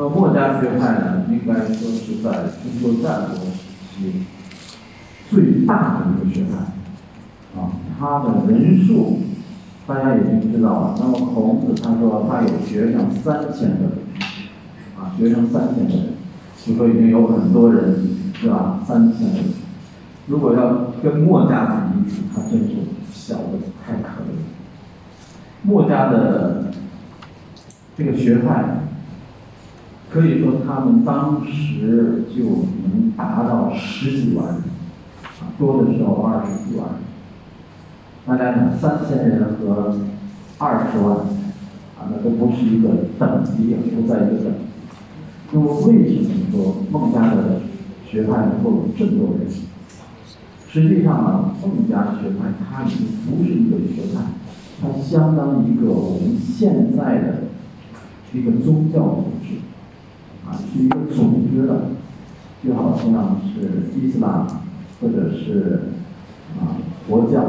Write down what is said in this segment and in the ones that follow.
那墨家学派呢，应该说是在春秋战国时期最大的一个学派，啊，它的人数大家已经知道了。那么孔子他说他有学生三千个，啊，学生三千个人，就说已经有很多人是吧？三千个人，如果要跟墨家比，他真是小的太可怜。墨家的这个学派。可以说，他们当时就能达到十几万人，啊，多的时候二十几万人。大家想，三千人和二十万，啊，那都不是一个等级，不在一个等级。那么，为什么说孟家的学派能够有这么多人？实际上啊，孟家学派它已经不是一个学派，它相当于一个我们现在的一个宗教组织。是一个组织的，就好像是伊斯兰，或者是啊佛教，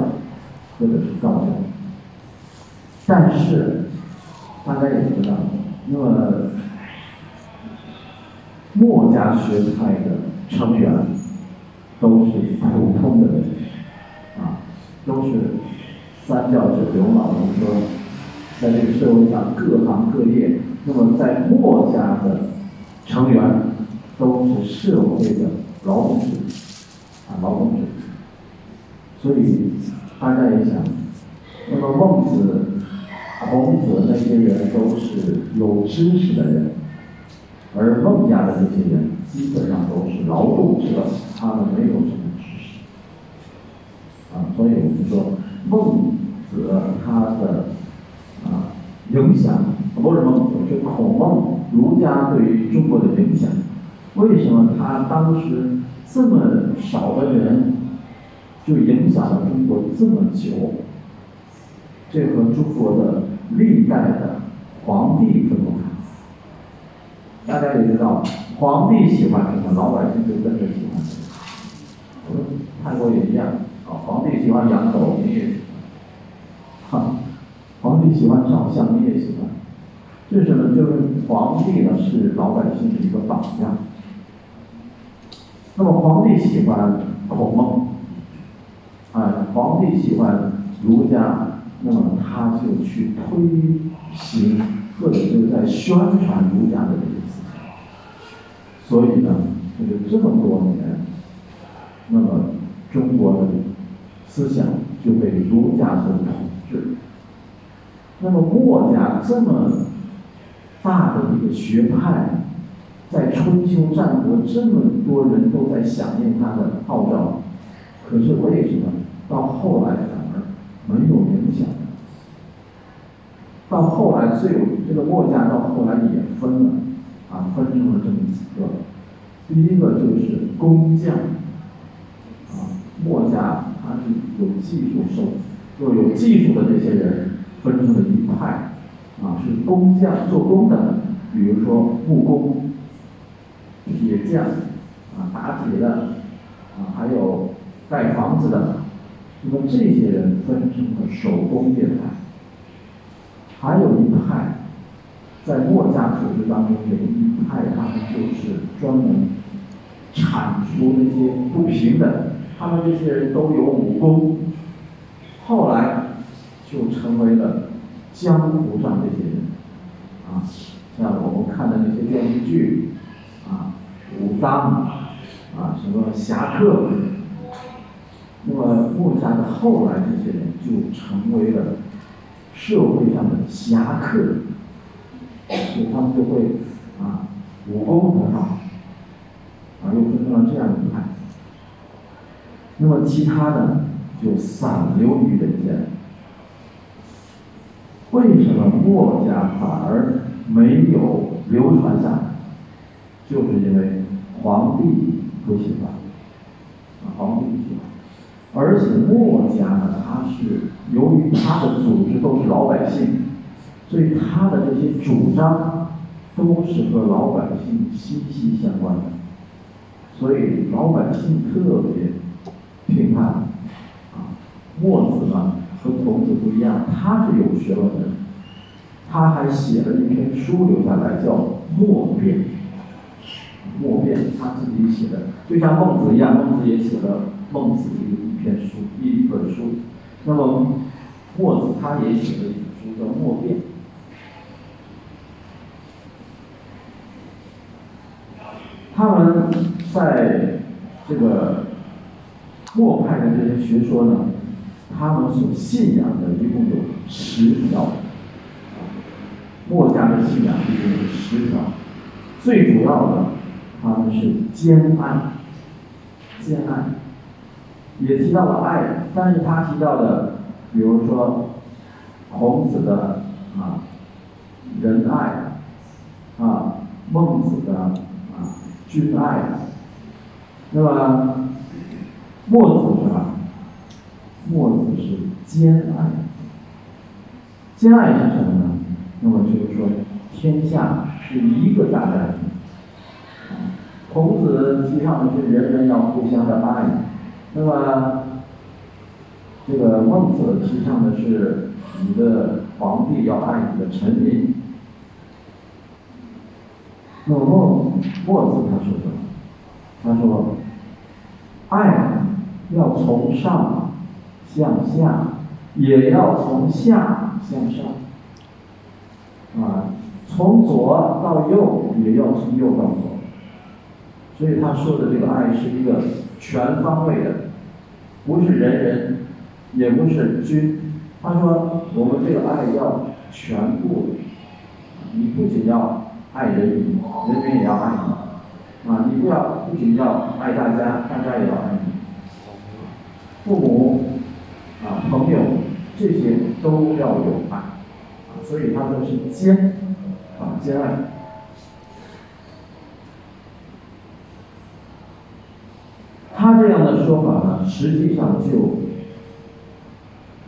或者是道教。但是大家也知道，那么墨家学派的成员都是普通的人，啊，都是三教九流嘛。我们说，在这个社会上各行各业，那么在墨家的。成员都是社会的劳动者，啊，劳动者。所以大家也想，那么孟子、孔子那些人都是有知识的人，而孟家的这些人基本上都是劳动者，他们没有什么知识。啊，所以我们说孟子他的啊影响，不是孟子，是孔孟。儒家对于中国的影响，为什么他当时这么少的人就影响了中国这么久？这和中国的历代的皇帝分不开。大家也知道，皇帝喜欢什么，老百姓就跟着喜欢什么。泰国也一样，啊，皇帝喜欢养狗，你也喜欢；哈，皇帝喜欢照相，你也喜欢。这是呢，就是皇帝呢是老百姓的一个榜样。那么皇帝喜欢孔孟，啊，皇帝喜欢儒家，那么他就去推行或者是在宣传儒家的这个思想。所以呢，这个这么多年，那么中国的思想就被儒家所统治。那么墨家这么。大的一个学派，在春秋战国这么多人都在响应他的号召，可是为什么到后来反而没有影响？到后来最有这个墨家到后来也分了，啊，分成了这么几个。第一个就是工匠，啊，墨家他是有技术受，又有技术的这些人分成了一派。啊，是工匠做工的，比如说木工、铁匠，啊，打铁的，啊，还有盖房子的，那么这些人分成了手工业派。还有一派，在墨家组织当中有一派，他们就是专门铲除那些不平等，他们这些人都有武功，后来就成为了。江湖上这些人，啊，像我们看的那些电视剧，啊，武当，啊，什么侠客，那么墨家的后来这些人就成为了社会上的侠客，所以他们就会啊，武功很好，啊，又分成了这样一派。那么其他的就散流于人间。为什么墨家反而没有流传下来？就是因为皇帝不喜欢，啊，皇帝不喜欢，而且墨家呢，他是由于他的组织都是老百姓，所以他的这些主张都是和老百姓息息相关的，所以老百姓特别评判，啊，墨子呢。和孔子不一样，他是有学问的，他还写了一篇书留下来，叫《墨辩，墨辩他自己写的，就像孟子一样，孟子也写了孟子一一篇书，一本书。那么墨子他也写了一本书叫《墨辩》。他们在这个墨派的这些学说呢，他们所信仰的一共有十条。墨家的信仰一共有十条，最主要的他们是兼爱，兼爱，也提到了爱，但是他提到的，比如说孔子的啊仁爱，啊孟子的啊君爱，那么墨子是吧？墨子是兼爱，兼爱是什么呢？那么就是说，天下是一个大家庭。孔子提倡的是人人要互相的爱，那么这个孟子提倡的是你的皇帝要爱你的臣民。那么孟墨子他说什么？他说，爱要从上向下，也要从下向上。啊，从左到右也要从右到左，所以他说的这个爱是一个全方位的，不是人人，也不是君。他说我们这个爱要全部，你不仅要爱人民，人民也要爱你，啊，你不要不仅要爱大家，大家也要爱你，父母啊朋友这些都要有爱。所以他说是兼，啊兼爱。他这样的说法呢，实际上就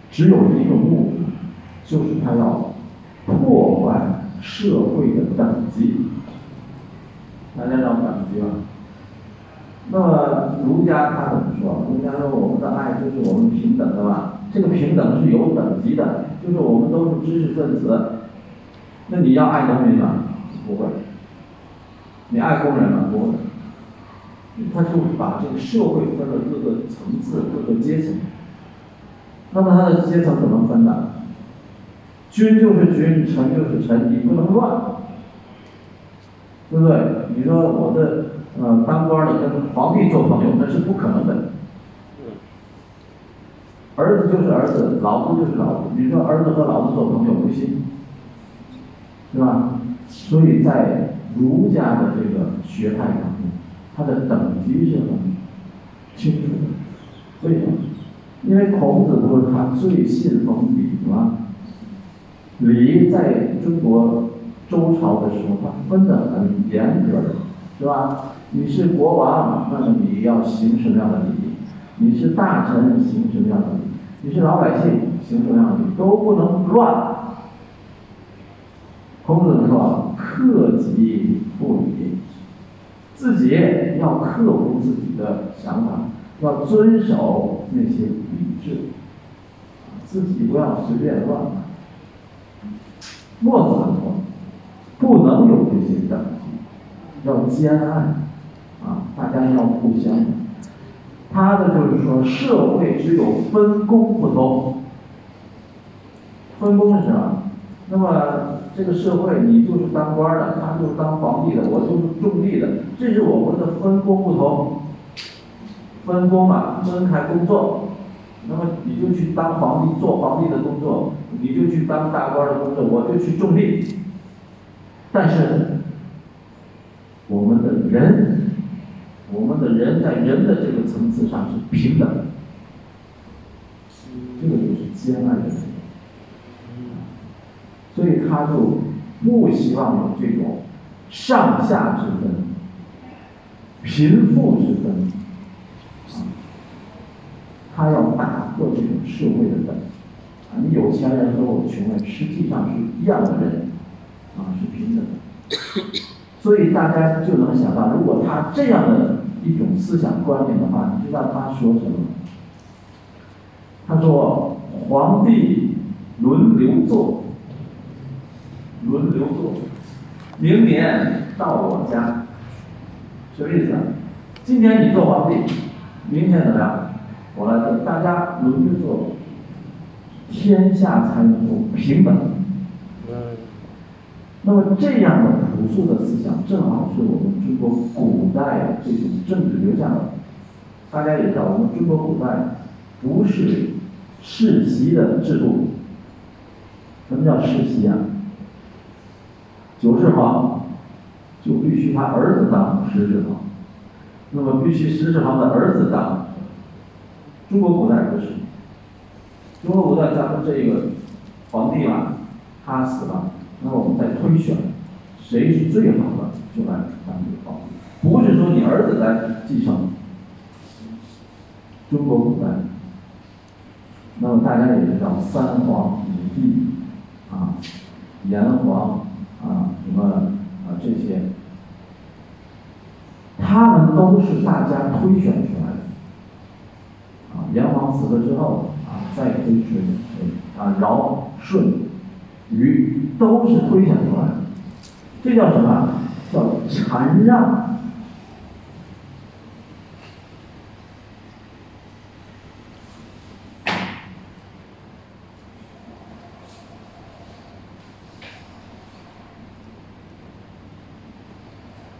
只有一个目的，就是他要破坏社会的等级。大家知道等级吗？那么儒家他怎么说？儒家说我们的爱就是我们平等的吧？这个平等是有等级的。就是我们都是知识分子，那你要爱农民吗？不会。你爱工人吗？不会。他就把这个社会分了各个层次、各个阶层。那么他的阶层怎么分的？君就是君，臣就是臣，你不能乱，对不对？你说我的呃当官的跟皇帝做朋友，那是不可能的。儿子就是儿子，老子就是老子。你说儿子和老子做朋友不行，是吧？所以在儒家的这个学派当中，它的等级是很清楚的。为什么？因为孔子不是他最信奉礼吗？礼在中国周朝的时候，他分得很严格的，是吧？你是国王，那么你要行什么样的礼？你是大臣，行什么样的礼？你是老百姓，行什么样的礼都不能乱。孔子说：“克己复礼。”自己要克服自己的想法，要遵守那些礼制，自己不要随便乱。墨子说：“不能有这些等级，要兼爱，啊，大家要互相。”他的就是说，社会只有分工不同。分工是什么？那么这个社会，你就是当官的，他就是当皇帝的，我就是种地的，这是我们的分工不同。分工嘛，分开工作。那么你就去当皇帝，做皇帝的工作；你就去当大官的工作，我就去种地。但是我们的人。我们的人在人的这个层次上是平等的，这个就是兼爱的。所以他就不希望有这种上下之分、贫富之分，他要打破这种社会的等，啊，你有钱人和我们穷人实际上是一样的人，啊，是平等的，所以大家就能想到，如果他这样的。一种思想观念的话，你知道他说什么？他说：“皇帝轮流坐，轮流坐，明年到我家，什么意思啊？今年你做皇帝，明天怎么样？我来做，大家轮着做，天下才能够平等。那么这样的朴素的思想，正好是我们中国古代这种政治留下的。大家也知道，我们中国古代不是世袭的制度。什么叫世袭啊？九世皇就必须他儿子当十世皇，那么必须十世皇的儿子当。中国古代不是，中国古代咱们这个皇帝嘛，他死了，那么我们再推选，谁是最好的就来当这个皇帝，不是说你儿子来继承。中国古代，那么大家也知道三皇五帝啊，炎黄啊，什么啊这些，他们都是大家推选出来的。啊炎黄死了之后，啊，再推谁谁啊，尧、舜、鱼都是推选出来的，这叫什么？叫禅让。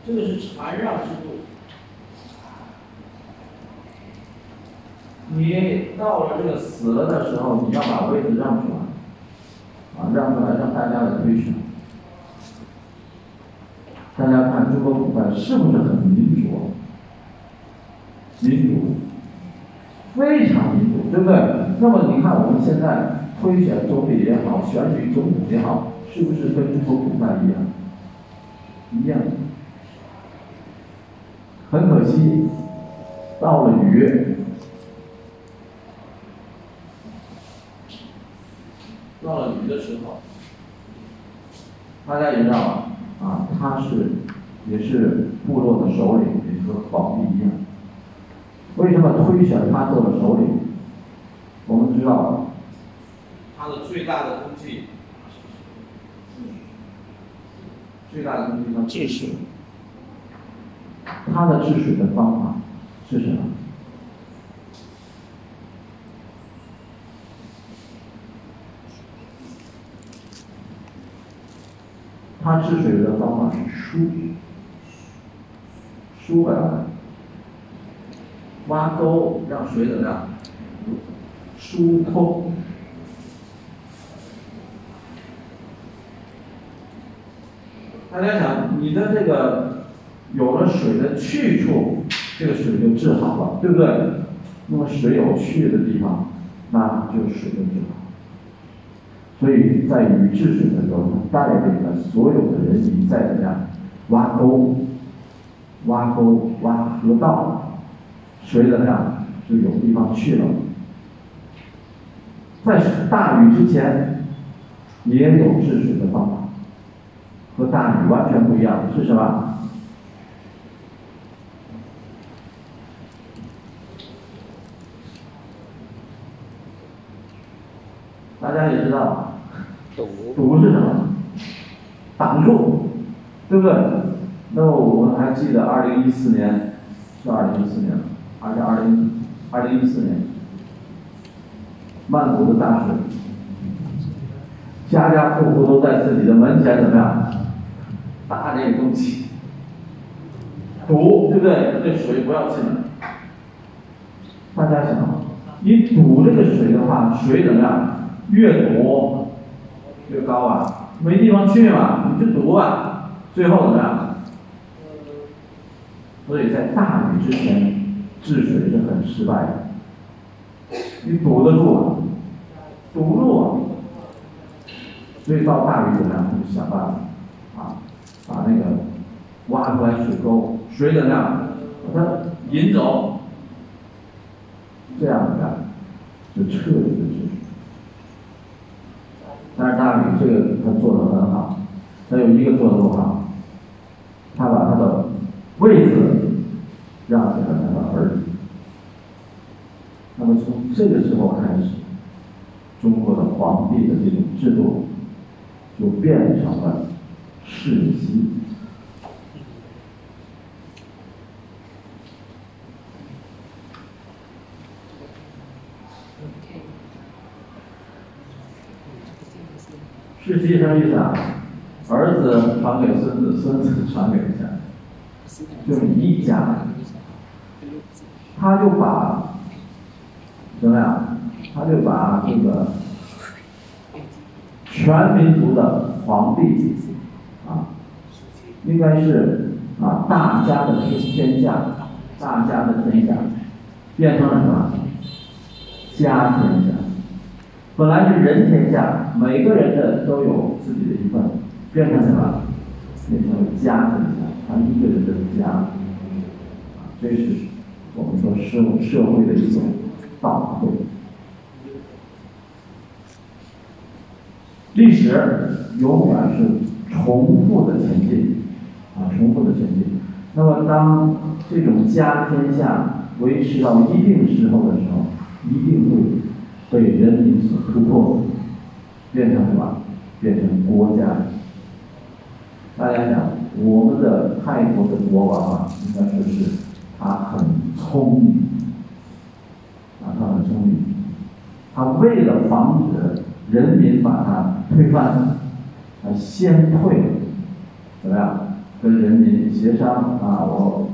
这个是禅让制度。你到了这个死了的时候，你要把位子让出来，啊，让出来让大家来推选。大家看中国古代是不是很民主？民主，非常民主，对不对？那么你看我们现在推选总理也好，选举总统也好，是不是跟中国古代一样？一样。很可惜，到了禹。到了禹的时候，大家也知道啊，他是也是部落的首领，也和皇帝一样。为什么推选他做了首领？我们知道，他的最大的功绩，最大的功绩叫治水。他的治水的方法是什么？他治水的方法是疏，疏啊，挖沟让水怎么样？疏通。大家想，你的这个有了水的去处，这个水就治好了，对不对？那么水有去的地方，那就水就治好。所以在禹治水的时候，他带领了所有的人民在怎么样挖沟、挖沟、挖河道，水怎么样就有地方去了。在大禹之前，也有治水的方法，和大禹完全不一样，是什么？大家也知道。堵是什么？挡住，对不对？那么我们还记得二零一四年，是二零一四年，还是二零二零一四年？曼谷的大水，家家户户都在自己的门前怎么样？打这个东西，堵，对不对？这水不要进来。大家想，你堵这个水的话，水怎么样？越堵。越高啊，没地方去嘛，你就堵啊，最后怎么样？所以在大雨之前治水是很失败的，你堵得住啊，堵不住啊，所以到大雨怎么样？就想办法啊，把那个挖出来水沟，水怎么样？把它引走，这样子，就彻底的治水。但是大禹这个他做的很好，他有一个做的不好，他把他的位子让给了他的儿子。那么从这个时候开始，中国的皇帝的这种制度就变成了世袭。世袭什么意思啊？儿子传给孙子，孙子传给下，就是一家。他就把怎么样？他就把这个全民族的皇帝啊，应该是啊大家的天下，大家的天下，变成了什么？家天下。本来是人天下，每个人的都有自己的一份，变成什么？变成了家天下，他一个人的家。这是我们说社社会的一种倒退。历史永远是重复的前进，啊，重复的前进。那么，当这种家天下维持到一定时候的时候，一定会。被人民所突破，变成什么？变成国家。大家想，我们的泰国的国王啊，应该说是他很聪明，啊，他很聪明。他为了防止人民把他推翻，他先退，怎么样？跟人民协商啊，我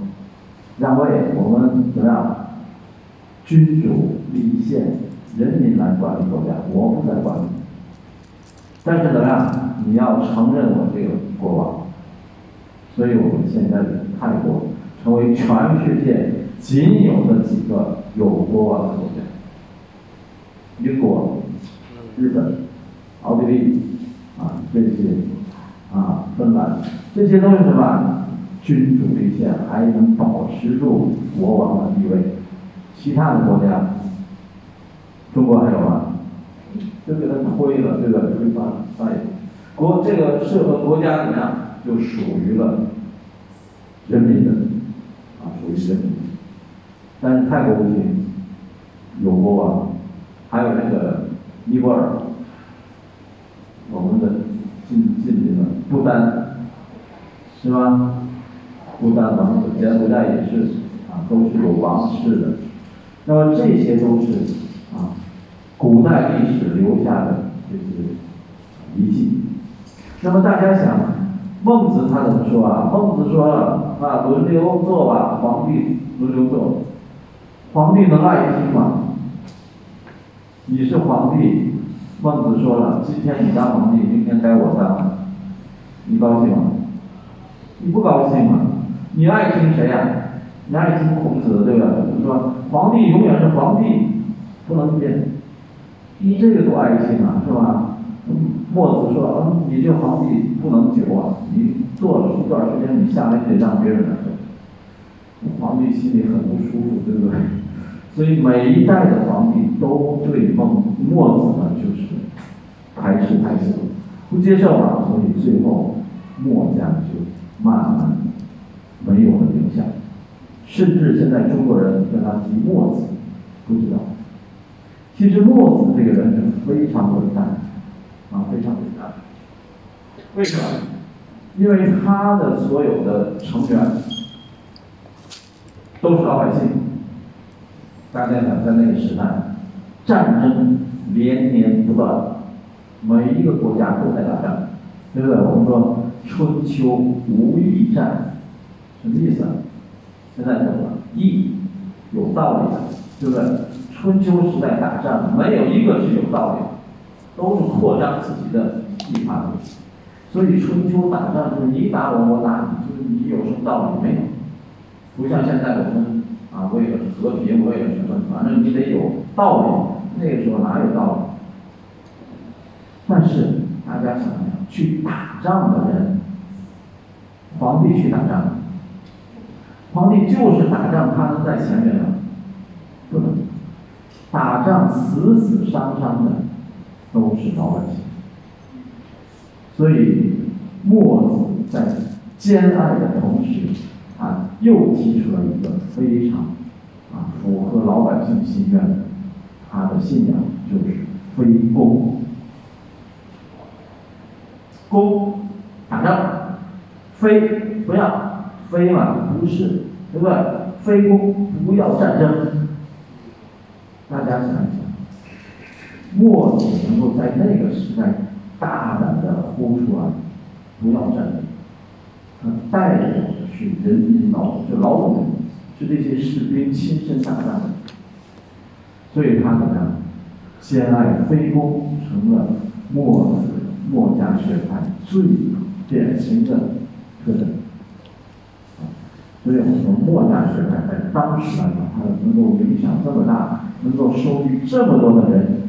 让位，我们怎么样？君主立宪。人民来管理国家，我不在管理。但是怎么样？你要承认我这个国王，所以我们现在的泰国成为全世界仅有的几个有国王的国家。英国、日本、奥地利啊这些啊芬兰，这些都是什么？君主立宪，还能保持住国王的地位。其他的国家。中国还有吗？就给他推了，对吧？推翻了，哎，国这个适合国家怎么样？就属于了人民的，啊，属于人民。但是泰国不行，有国王，还有那个尼泊尔，我们的近近邻的不丹，是吗？不丹王子，柬埔寨也是，啊，都是有王室的。那么这些都是。古代历史留下的这些遗迹。那么大家想，孟子他怎么说啊？孟子说了啊，轮流做吧，皇帝轮流做。皇帝能爱听吗？你是皇帝，孟子说了，今天你当皇帝，明天该我当，你高兴吗？你不高兴吗？你爱听谁呀？你爱听孔子对吧？你说皇帝永远是皇帝，不能变。你这个多爱心啊，是吧？墨子说：“嗯，你这皇帝不能久啊，你做了一段时间，你下来你得让别人来做。”皇帝心里很不舒服，对不对？所以每一代的皇帝都对孟墨子呢，就是排斥排斥，不接受啊。所以最后墨家就慢慢没有了影响，甚至现在中国人跟他提墨子，不知道。其实墨子这个人是非常伟大，啊，非常伟大。为什么？因为他的所有的成员都是老百姓。大家想，在那个时代，战争连年不断，每一个国家都在打仗，对不对？我们说春秋无义战，什么意思？现在懂了，义有道理的，对不对？春秋时代打仗，没有一个是有道理，都是扩张自己的地盘。所以春秋打仗就是你打我，我打你，就是你有什么道理没有？不像现在我们啊，为了和平，为了什么，反正你得有道理。那个时候哪有道理？但是大家想想，去打仗的人，皇帝去打仗，皇帝就是打仗，他能在前面吗？不能。打仗死死伤伤的都是老百姓，所以墨子在兼爱的同时，啊，又提出了一个非常啊符合老百姓心愿的，他的信仰就是非攻。攻打仗，非不要非嘛，不是，对不对？非攻不要战争。大家想一想，墨子能够在那个时代大胆的呼出来，不要战争，他代表的是人民劳动，是劳动人民，是这些士兵亲身打仗的，所以他怎么样？兼爱非攻成了墨子墨家学派最典型的特征。所以我们说墨家学派在当时来讲，它能够影响这么大，能够收育这么多的人，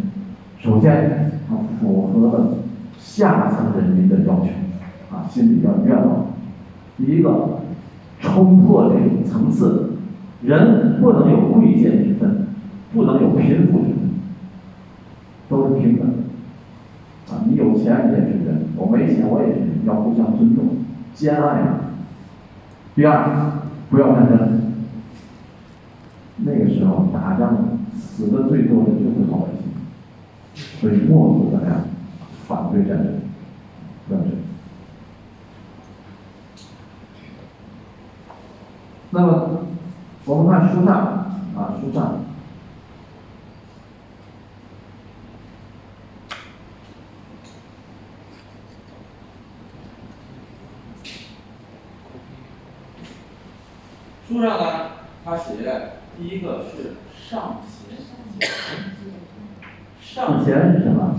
首先它符合了下层人民的要求，啊，心里要愿望。第一个，冲破这种层次，人不能有贵贱之分，不能有贫富之分。都是平等，啊，你有钱也是人，我没钱我也是人，要互相尊重，兼爱。第二，不要战争。那个时候打仗死的最多的就是老百姓，所以墨子怎么样？反对战争，战争。那么我们看书上啊，书上。书上呢，他写第一个是上贤，上贤是什么？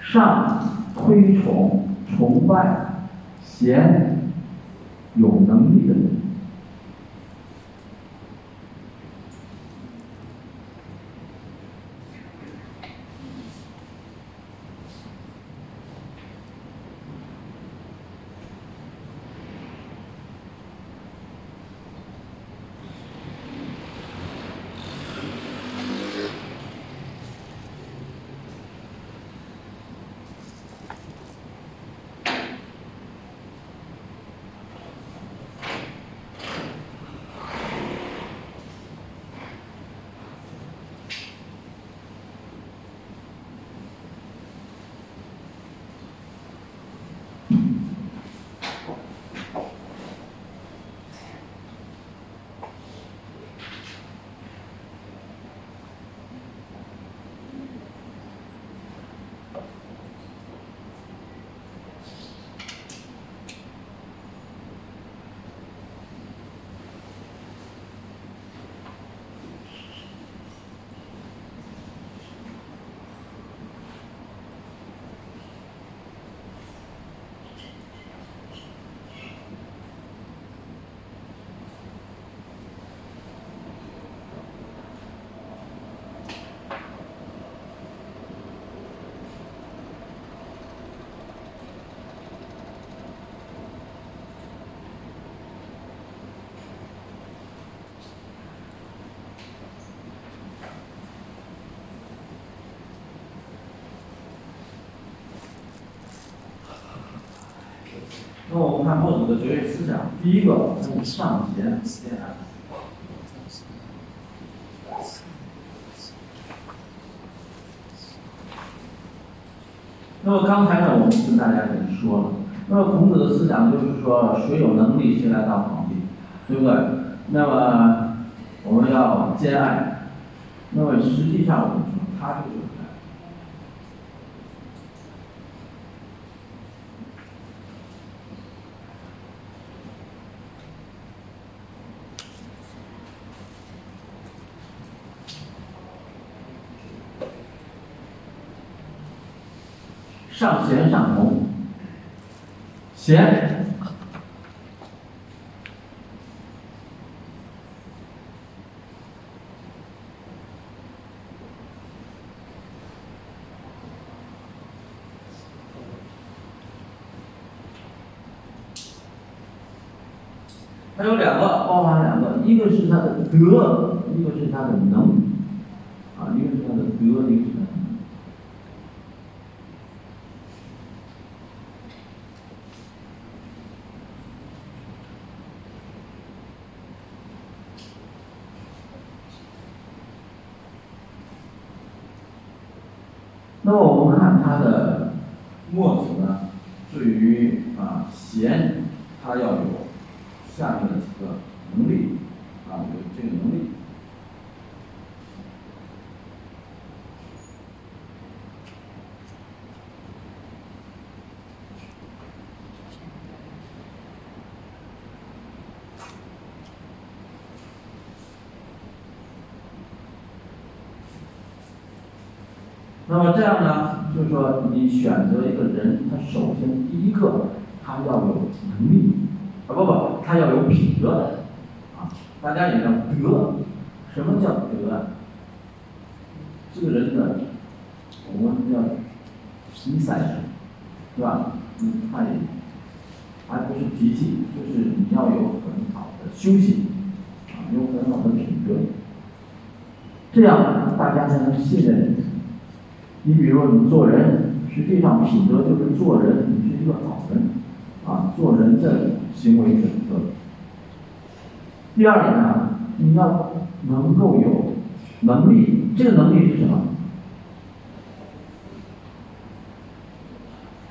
上推崇、崇拜，贤有能力的人。那我们看墨子的哲学思想，第一个是上贤下爱。那么刚才呢，我们跟大家已经说了，那么孔子的思想就是说，谁有能力谁来当皇帝，对不对？那么我们要兼爱，那么实际上我们说，他就是。上贤上同，贤，它有两个，包含两个，一个是他的德，一个是他的能，啊，一个是他的德，一个是他的。那么我们看他的墨子呢，对于啊贤，他要有下面的几个能力，啊，有这个能力。那这样呢，就是说你选择一个人，他首先第一个他要有能力，啊不不，他要有品德，啊，大家也要德，什么叫德？这个人的我们叫心赛，是吧？嗯，他也，而不是脾气，就是你要有很好的修行，啊，有很好的品德，这样大家才能信任你你。比如你做人，实际上品德就是做人，你是一个好人，啊，做人的行为准则。第二点呢，你要能够有能力，这个能力是什么？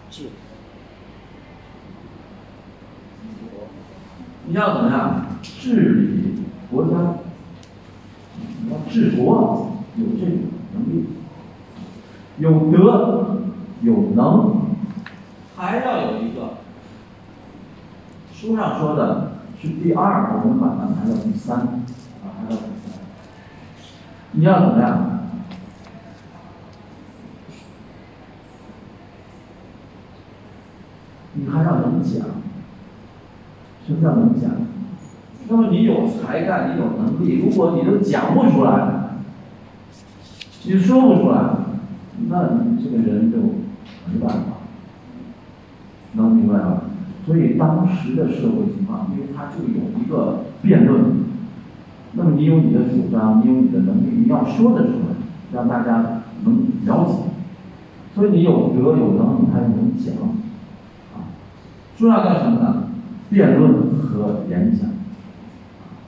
治。你要怎么样治理国家？你要治国，有这个能力。有德有能，还要有一个。书上说的是第二，我们把它排到第三，啊，排到第三。你要怎么样？你还要能讲。什么叫能讲？那么你有才干，你有能力，如果你都讲不出来，你说不出来。那你这个人就没办法，能明白吗？所以当时的社会情况，因为他就有一个辩论，那么你有你的主张，你有你的能力，你要说得出来，让大家能了解。所以你有德有能，你还能讲，啊，说要干什么呢？辩论和演讲，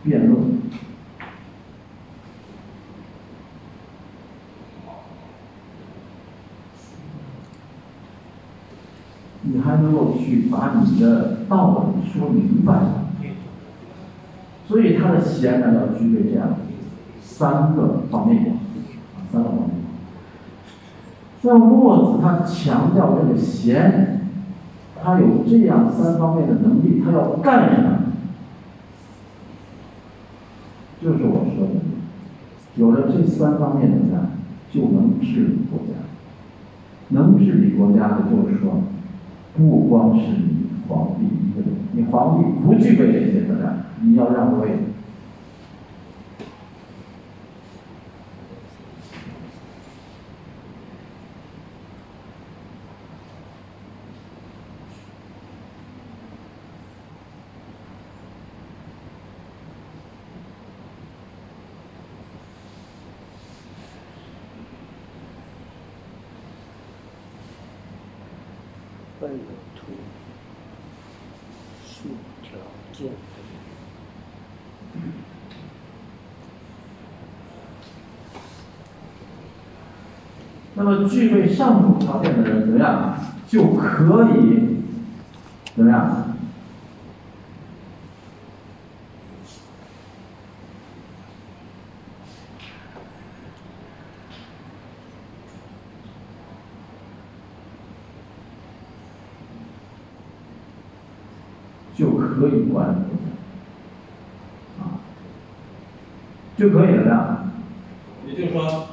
辩论。能够去把你的道理说明白，所以他的贤呢要具备这样三个方面，三个方面。那墨子他强调这个贤，他有这样三方面的能力，他要干什么？就是我说的，有了这三方面的人，就能治理国家。能治理国家的，就是说。不光是你皇帝一个人，你皇帝不具备这些能量，你要让位。具备上述条件的人怎么样？就可以怎么样？就可以管理啊，就可以了呀。也就是说。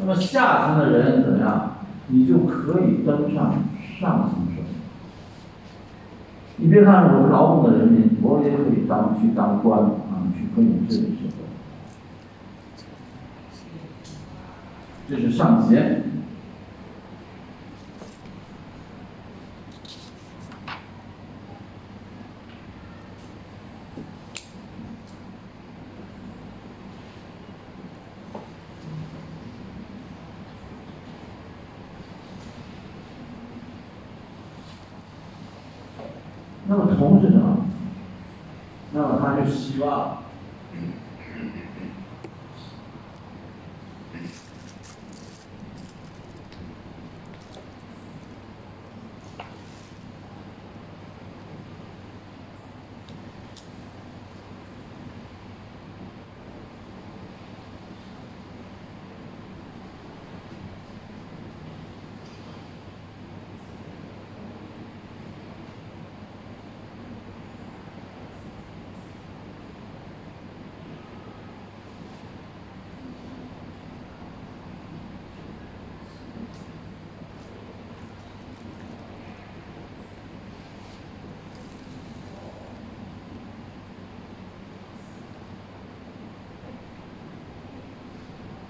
那么下层的人怎么样？你就可以登上上层社会。你别看我是劳动的人民，我也可以当去当官啊，去可以治理社会。这是上贤。那么同是什么？那么他就希望。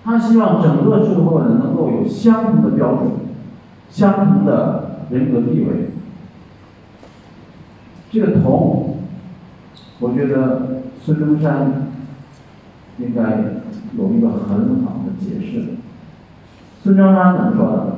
他希望整个社会呢能够有相同的标准，相同的人格地位。这个同，我觉得孙中山应该有一个很好的解释。孙中山怎么说的？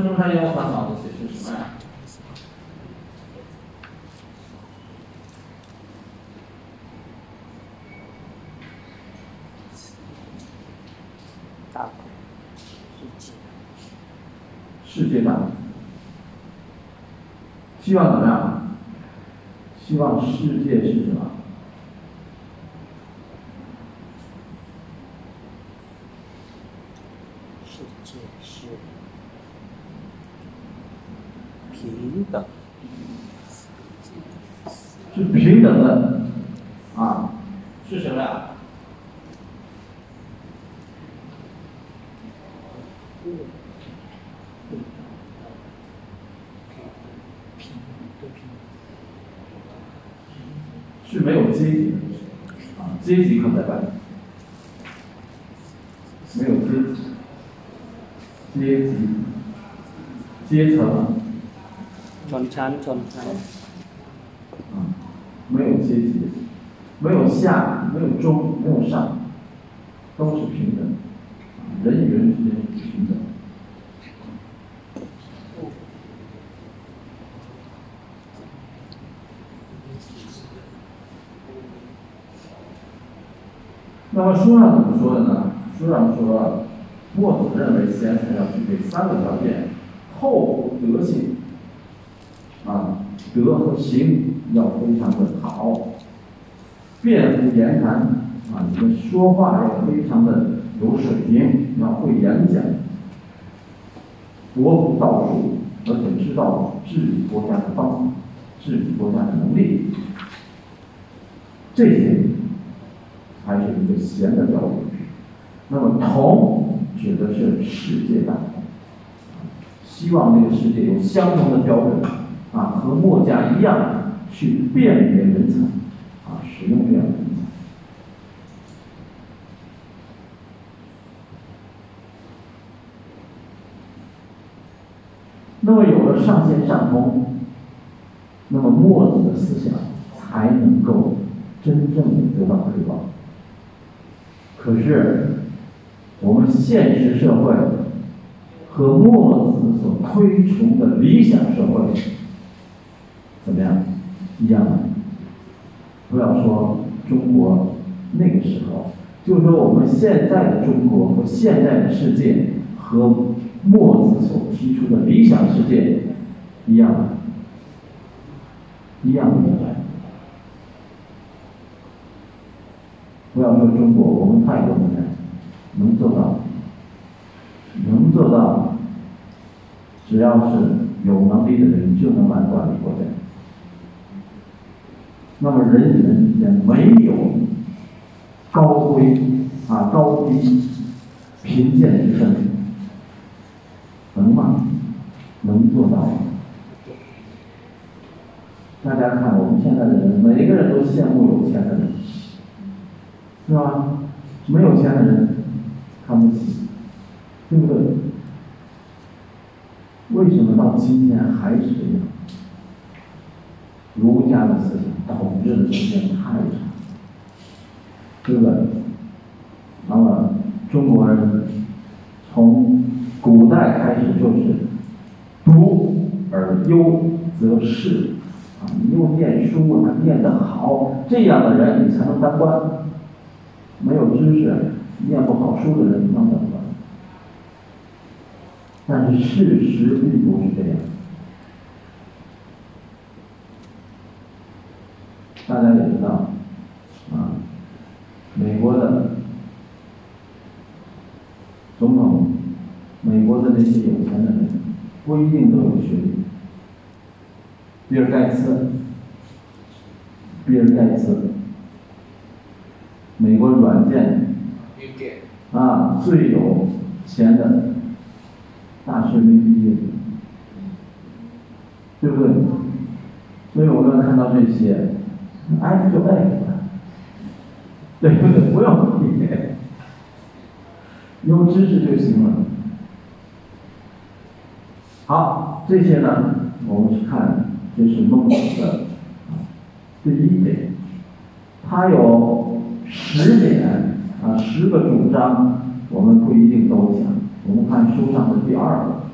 孙中山要烦恼的解释什么呀？大世界大，希望怎么样？希望世界是什么？世界是平等，是平等的，啊，是什么呀？是没有阶级的，啊，阶级可在外，没有阶级，阶级，阶层。 ชนชั้นชนชั้น 啊，没有阶级，没有下，没有中， 那么书上怎么说的呢？书上说，墨子认为贤才要具备三个条件：厚德性，啊，德和行要非常的好，辩乎言谈啊，你们说话要非常的有水平，要会演讲，博古道术，而且知道治理国家的方法，治理国家的能力，这些还是一个贤的标准。那么同指的是世界大同，希望这个世界有相同的标准。啊，和墨家一样去辨别人才，啊，使用这样的人才。那么有了上线上通，那么墨子的思想才能够真正的得到推广。可是，我们现实社会和墨子所推崇的理想社会。怎么样？一样的。不要说中国那个时候，就说我们现在的中国和现在的世界和墨子所提出的理想世界一样的，一样的。不要说中国，我们泰国人能做到，能做到，只要是有能力的人就能来管理国家。那么人与人之间没有高贵啊高低、贫贱之分，能吗？能做到吗。大家看我们现在的人，每一个人都羡慕有钱的人，是吧？没有钱的人看不起，对不对？为什么到今天还是这样？儒家的思想统治的时间太长，对不对？那么中国人从古代开始就是读而优则仕啊，你又念书啊，念得好，这样的人你才能当官。没有知识、念不好书的人你当不了。但是事实并不是这样。大家也知道，啊，美国的总统，美国的那些有钱的人，不一定都有学历。比尔盖茨，比尔盖茨，美国软件啊最有钱的大学没毕业，对不对？所以我们要看到这些，F 就 F 了，对不对？不用毕业，有知识就行了。好，这些呢，我们去看，这是孟子的第一点，他有十点啊，十个主张，我们不一定都讲。我们看书上的第二个。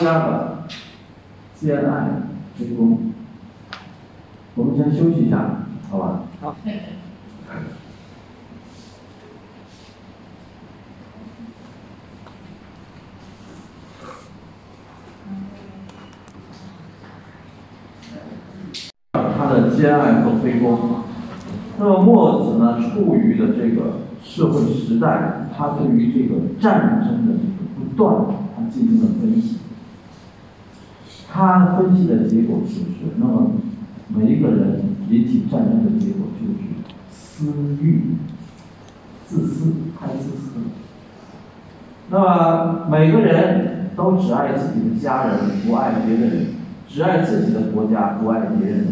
第二个，兼爱非攻。我们先休息一下，好吧？好。他的兼爱和非攻。那么墨子呢，处于的这个社会时代，他对于这个战争的这个不断，他进行了分析。分析的结果就是，那么每一个人引起战争的结果就是私欲、自私，太自私。那么每个人都只爱自己的家人，不爱别的人；只爱自己的国家，不爱别人。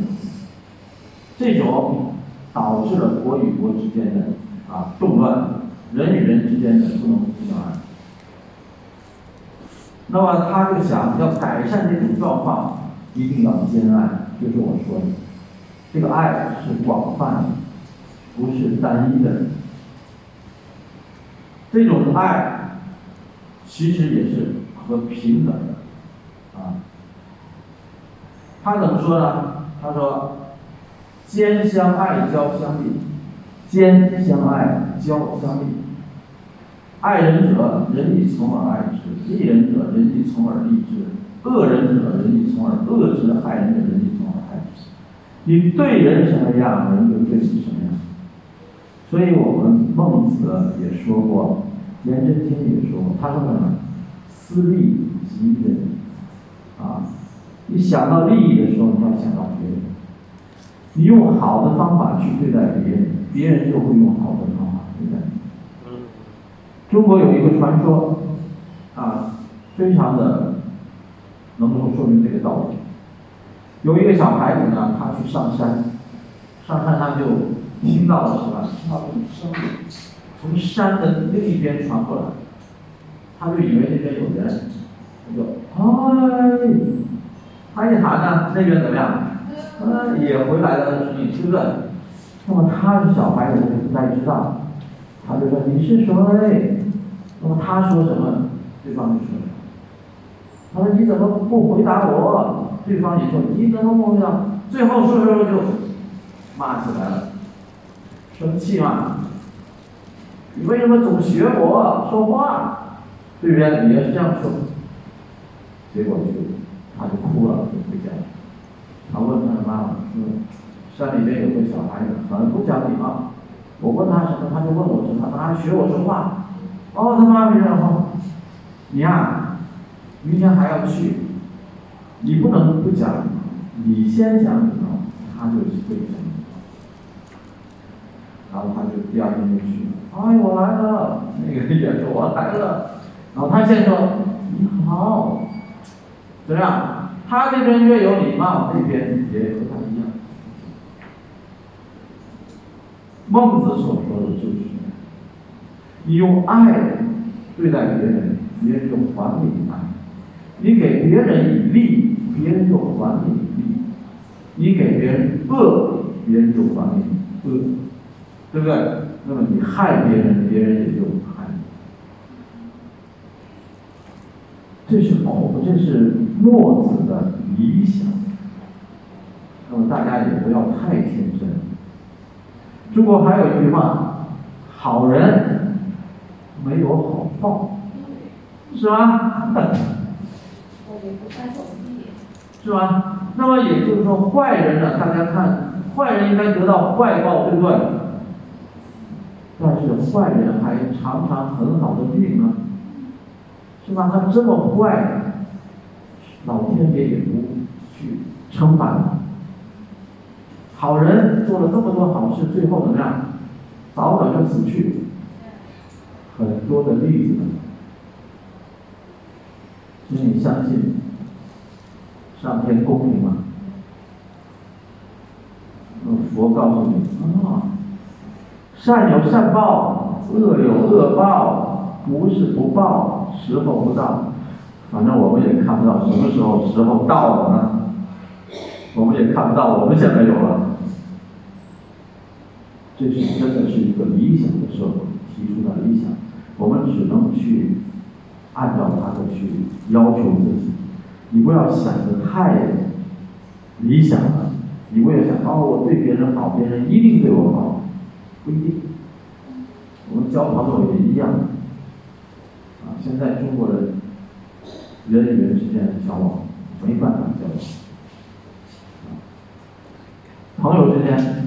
这种导致了国与国之间的啊动乱，人与人之间的不能互相爱。那么他就想要改善这种状况，一定要兼爱，就是我说的，这个爱是广泛的，不是单一的。这种爱其实也是和平等的，啊。他怎么说呢？他说。兼相爱，交相利；兼相爱，交相利。爱人者，人亦从而爱之；利人者，人亦从而利之；恶人者，人亦从而恶之；害人者，人亦从而害之。你对人什么样，人就对你什么样。所以我们孟子也说过，颜真卿也说过，他说什么？私利即人。啊，你想到利益的时候，你要想到别人。你用好的方法去对待别人，别人就会用好的方法对待你。中国有一个传说，啊，非常的能够说明这个道理。有一个小孩子呢，他去上山，上山他就听到了什么？听到一声，从山的另一边传过来，他就以为那边有人，他就嗨，他一喊呢，那边怎么样？嗯，也回来了，你吃的。那么他是小孩子，他不太知道，他就说你是谁？那么他说什么，对方就说。他说你怎么不回答我？对方也说你怎么不回答？最后说说就骂起来了，生气嘛。你为什么总学我说话？对面也是这样说，结果就他就哭了。就回家了他问他的妈妈说，山里面有个小孩子很不讲礼貌，我问他什么，他就问我什么，他还学我说话。哦，他妈妈说，你呀，明天还要去，你不能不讲，你先讲礼貌，他就会讲。然后他就第二天就去了，哎，我来了，那个人也说我来了，然后他先说你好，怎么样？他这边越有礼貌，那边也和他一样。孟子所说的就是，你用爱对待别人，别人就还你；你给别人以利，别人就还你利；你给别人恶，别人就还你恶。对不对？那么你害别人，别人也就害你。这是孔，这是墨子的理想。那么大家也不要太天真。中国还有一句话：好人没有好报，是吧？是吧？那么也就是说，坏人呢？大家看，坏人应该得到坏报，对不对？但是坏人还常常很好的命啊，是吧？他这么坏，老天爷也不去惩罚他。好人做了这么多好事，最后怎么样？早早就死去。很多的例子，你相信，上天公平吗？佛告诉你啊。善有善报，恶有恶报，不是不报，时候不到。反正我们也看不到什么时候时候到了呢？我们也看不到我们现在有了。这是真的是一个理想的社会提出的理想，我们只能去按照他的去要求自己。你不要想的太理想了，你不要想哦，我对别人好，别人一定对我好。不一定，我们交朋友也一样。啊，现在中国人人与人之间的交往没办法交往。朋友之间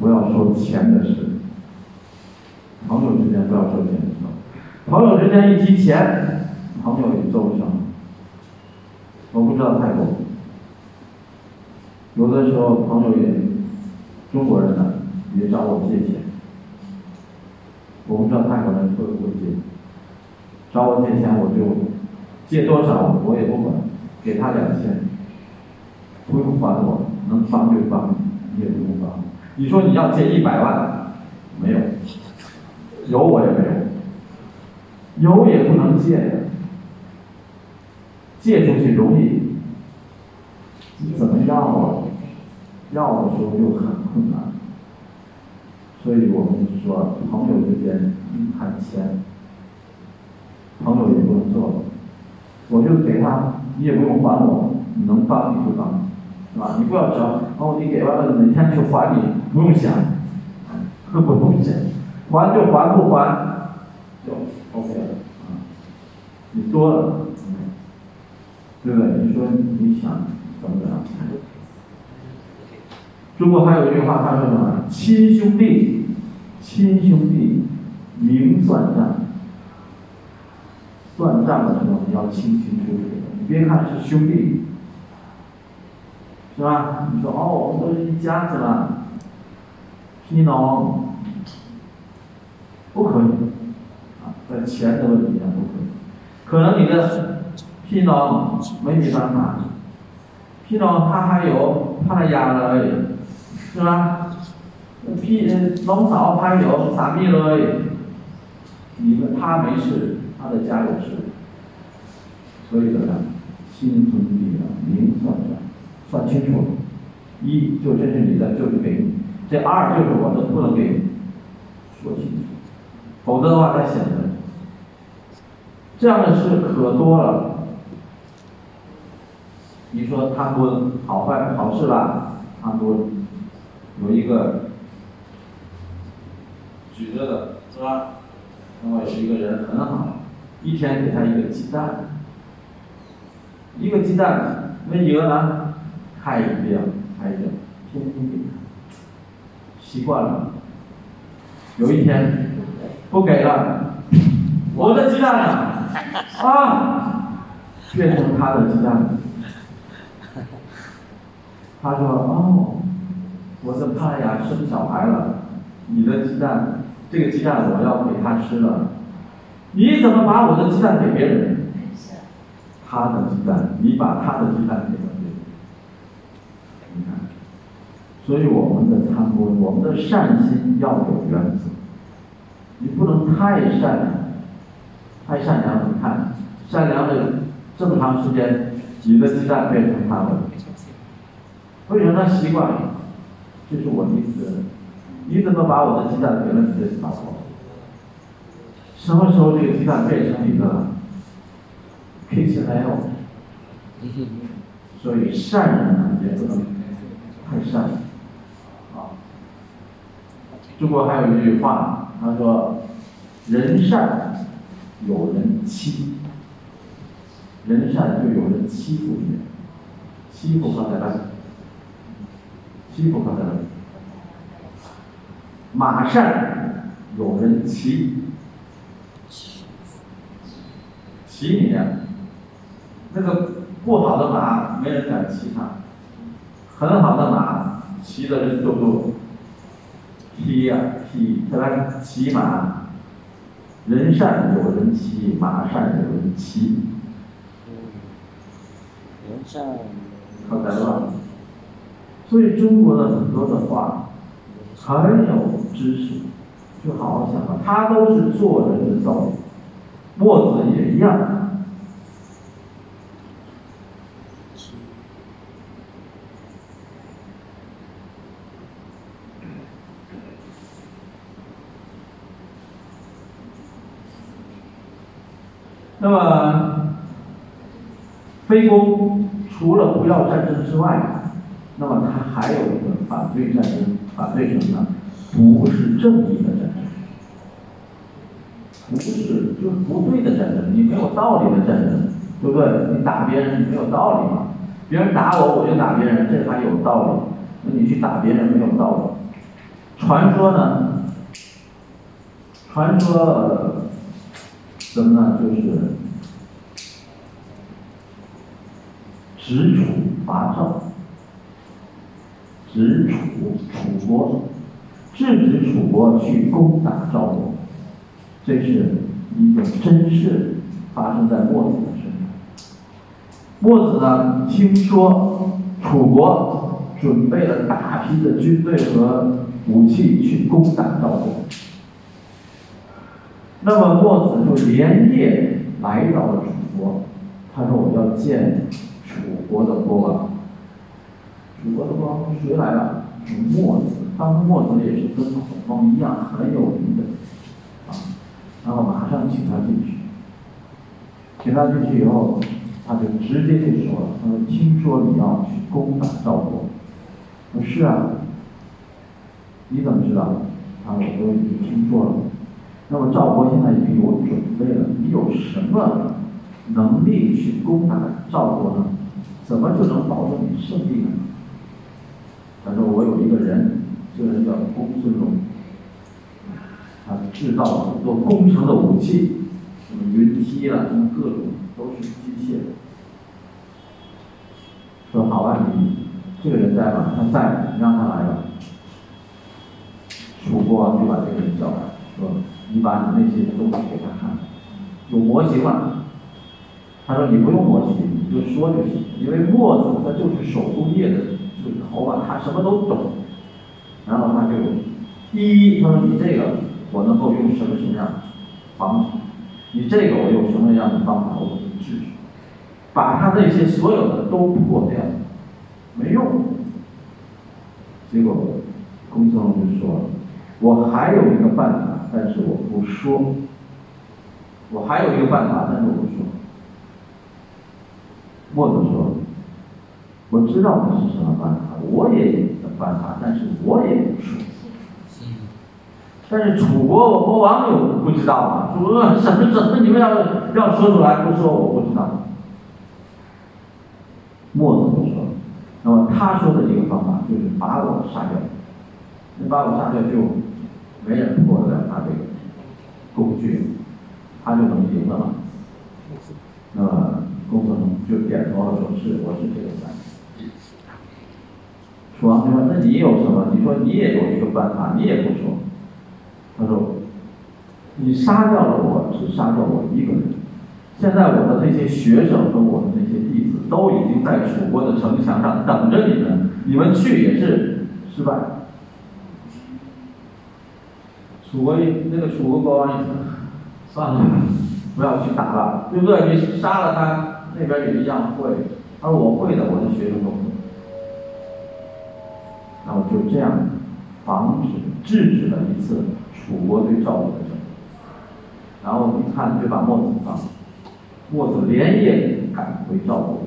不要说钱的事，朋友之间不要说钱的事。朋友之间一提钱，朋友也做不成。我不知道泰国，有的时候朋友也中国人呢。也找我借钱，我不知道泰国人会不会借。找我借钱，我就借多少我也不管，给他两千，不用还我，能帮就帮，你也不用帮。你说你要借一百万，没有，有我也没有，有也不能借呀，借出去容易，你怎么要啊？要的时候又很困难。所以我们说，朋友之间一谈钱，朋友也不能做。我就给他，你也不用还我，你能帮你就帮，是吧？你不要想，哦，你给完了哪天就还你，不用想，不用想，还就还，不还就 OK 了，啊，你多了，对不对？你说你想怎么怎么样？中国还有一句话，他说什么？亲兄弟，亲兄弟，明算账。算账的时候你要清清楚楚的，你别看是兄弟，是吧？你说哦，我们都是一家子了，皮囊，不可以，在钱的问题上不可以。可能你的皮囊没你办法，皮囊他还有他的家了。是吧？批农嫂还有啥米了？你们他没事，他的家有事，所以怎么样？亲兄弟啊，明算账，算清楚。一就这是你的，就是给你；这二就是我的，不能给你。说清楚，否则的话，他显得这样的事可多了。你说贪官好坏好事吧？贪官。有一个举着的是吧？那么有一个人很好，一天给他一个鸡蛋，一个鸡蛋没几个呢？看一遍，看一遍，天天给他，习惯了。有一天不给了，我的鸡蛋呢？啊，变成他的鸡蛋。他说：“哦，我的怕呀，生小孩了，你的鸡蛋，这个鸡蛋我要给他吃了。你怎么把我的鸡蛋给别人？他的鸡蛋，你把他的鸡蛋给了别人。你看，所以我们的参观，我们的善心要有原则，你不能太善太善良，你看，善良的这么长时间，你的鸡蛋变成他的。”为什么他习惯了？这是我的意思。你怎么把我的鸡蛋给了你的老婆？什么时候这个鸡蛋变成你的了？K 起来哦。所以善人呢也不能太善。啊。中国还有一句话，他说：“人善有人欺，人善就有人欺负你，欺负他才来。”欺负他的马善有人骑，骑你呀，那个不好的马没人敢骑它，很好的马骑的人多多，踢呀踢，他来骑马，人善有人欺，马善有人骑，人善，他在了。所以中国的很多的话很有知识，就好好想吧，他都是做人的道理，墨子也一样。那么，非攻除了不要战争之外。那么他还有一个反对战争，反对什么呢？不是正义的战争，不是就是不对的战争，你没有道理的战争，对不对？你打别人你没有道理嘛？别人打我我就打别人，这还有道理？那你去打别人没有道理？传说呢？传说什么呢？就是直处伐赵。直楚楚国，制止楚国去攻打赵国，这是一个真事，发生在墨子的身上。墨子呢，听说楚国准备了大批的军队和武器去攻打赵国，那么墨子就连夜来到了楚国，他说：“我要见楚国的国王。”楚国的国王谁来了？墨子，当时墨子也是跟孔孟一样很有名的，啊，然后马上请他进去，请他进去以后，他就直接就说了，他说：“听说你要去攻打赵国。”我说：“是啊。”你怎么知道？他说：“我都已经听说了。”那么赵国现在已经有准备了，你有什么能力去攻打赵国呢？怎么就能保证你胜利呢？他说：“我有一个人，这个人叫公孙龙，他制造了很多工程的武器，什么云梯啊，什么各种都是机械。说好啊，你这个人在吗？他在，你让他来吧。楚国王就把这个人叫来，说你把你那些东西给他看，有模型吗？他说你不用模型，你就说就行，因为墨子他就是手工业的。”就是头发，他什么都懂，然后他就一，他说你这个我能够用什么什么样防止，你这个我用什么样的方法我可以治，把他那些所有的都破掉，没用。结果公孙龙就说了，我还有一个办法，但是我不说。我还有一个办法，但是我不说。墨子说。我知道的是什么办法，我也有办法，但是我也不说。但是楚国国王有不知道啊，楚国什么什么你们要要说出来，不说我不知道。墨子不说，那么他说的这个方法就是把我杀掉，你把我杀掉就没人破得了他这个工具，他就能赢了嘛。那么公孙龙就点头了，说是，我是这个办法。楚王就说：“那你有什么？你说你也有一个办法，你也不说。”他说：“你杀掉了我，只杀掉我一个人。现在我的那些学生和我的那些弟子都已经在楚国的城墙上等着你们，你们去也是失败。”楚国一那个楚国国王一听，算了，不要去打了，对不对？你杀了他，那边也一样会。他说我会的，我的学生都会。然后就这样防止制止了一次楚国对赵国的征服。然后一看就把墨子放了，墨子连夜赶回赵国。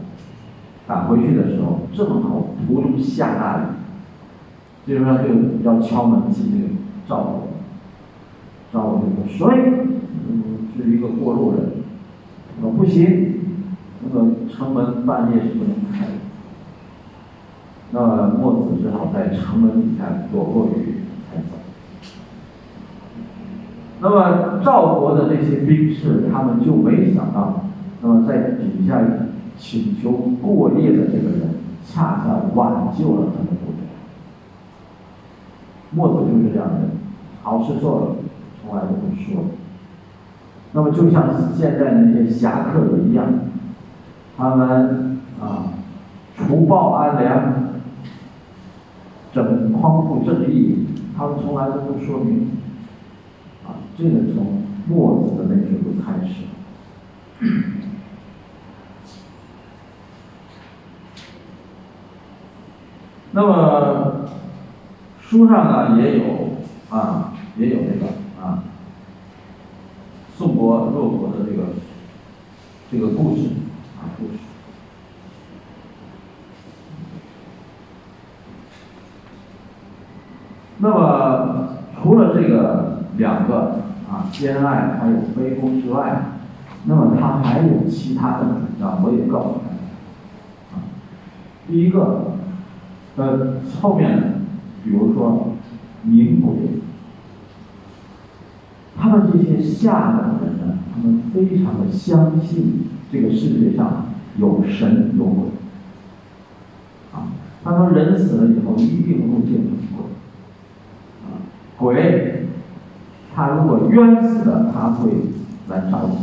赶回去的时候，正好途中下大雨，基本上就要敲门进这个赵国。赵国就说：“所以？嗯，是一个过路人。说不行，那个城门半夜是不能开的。那么墨子只好在城门底下躲过雨才走。那么赵国的这些兵士，他们就没想到，那么在底下请求过夜的这个人，恰恰挽救了他的部队。墨子就是这样的人，好事做了，从来都不说。那么就像现在那些侠客一样，他们啊，除暴安良。整匡扶正义，他们从来都不说明，啊，这个从墨子的那时候开始。那么书上呢也有啊，也有那个，宋国弱国的这个这个故事啊故事。那么除了这个两个啊兼爱还有非攻之外，那么他还有其他的主张，我也告诉大家。啊，第一个，呃，后面比如说冥鬼，他们这些下等人呢，他们非常的相信这个世界上有神有鬼。啊，他说人死了以后一定会变成鬼。鬼，他如果冤死了，他会来找你，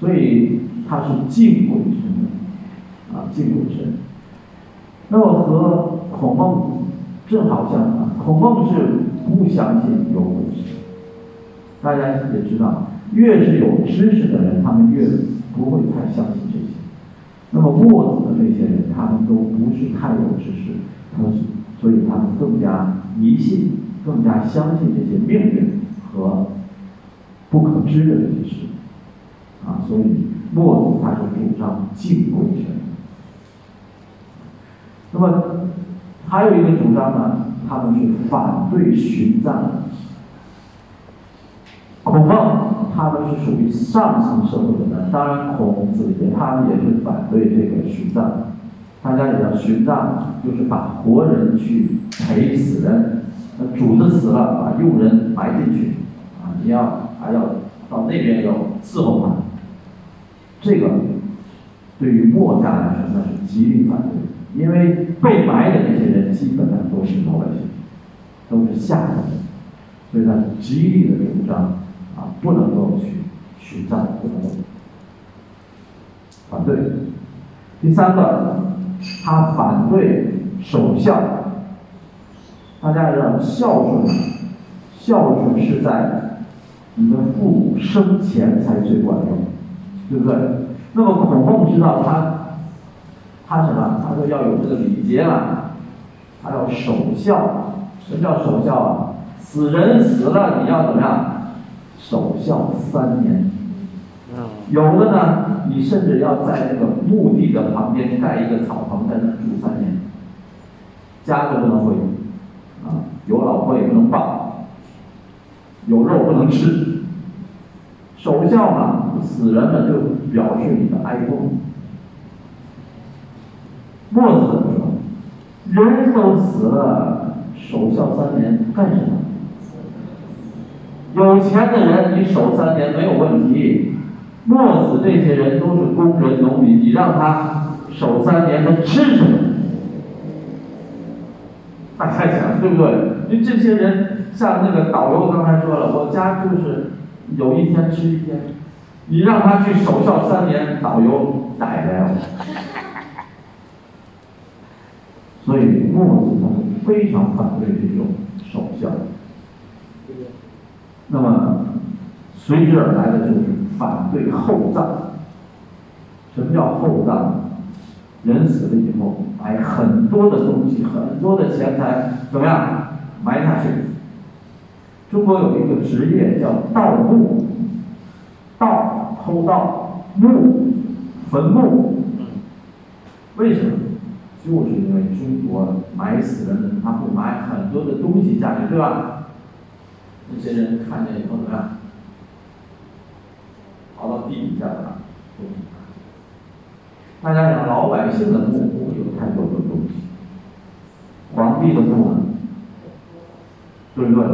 所以他是敬鬼神的，啊，敬鬼神。那么和孔孟正好相反，孔孟是不相信有鬼神。大家也知道，越是有知识的人，他们越不会太相信这些。那么墨子的这些人，他们都不是太有知识，他们所以他们更加。迷信，更加相信这些命运和不可知的这些事，啊，所以墨子他就主张敬鬼神。那么还有一个主张呢，他们是反对殉葬。孔孟他们是属于上层社会的人，当然孔子也他也是反对这个殉葬。大家也知道，殉葬就是把活人去陪死人，那主子死了，把佣人埋进去，啊，你要还要到那边要伺候他。这个对于墨家来说那是极力反对，因为被埋的那些人基本上都是老百姓，都是下等人，所以他极力的主张啊，不能够去殉葬，不能够反对。第三个。他反对守孝，大家知道孝顺，孝顺是在你的父母生前才最管用，对不对？那么孔孟知道他，他什么？他说要有这个礼节了，他要守孝。什么叫守孝啊？死人死了，你要怎么样？守孝三年。有的呢，你甚至要在那个墓地的旁边盖一个草棚，在那住三年，家都不能回，啊，有老婆也不能抱，有肉不能吃，守孝嘛，死人了就表示你的哀痛。墨子怎么说？人都死了，守孝三年干什么？有钱的人，你守三年没有问题。墨子这些人都是工人农民，你让他守三年，他吃什么？大家想对不对？你这些人，像那个导游刚才说了，我家就是有一天吃一天，你让他去守孝三年，导游逮来了。所以墨子他是非常反对这种守孝。那么随之而来的就是反对厚葬。什么叫厚葬？人死了以后，把很多的东西、很多的钱财怎么样埋下去？中国有一个职业叫盗墓，盗偷盗墓坟墓。为什么？就是因为中国埋死人，他不埋很多的东西下去，对吧？那些人看见以后怎么样？跑到地底下了，大家想，老百姓的墓不会有太多的东西，皇帝的墓呢，对不对？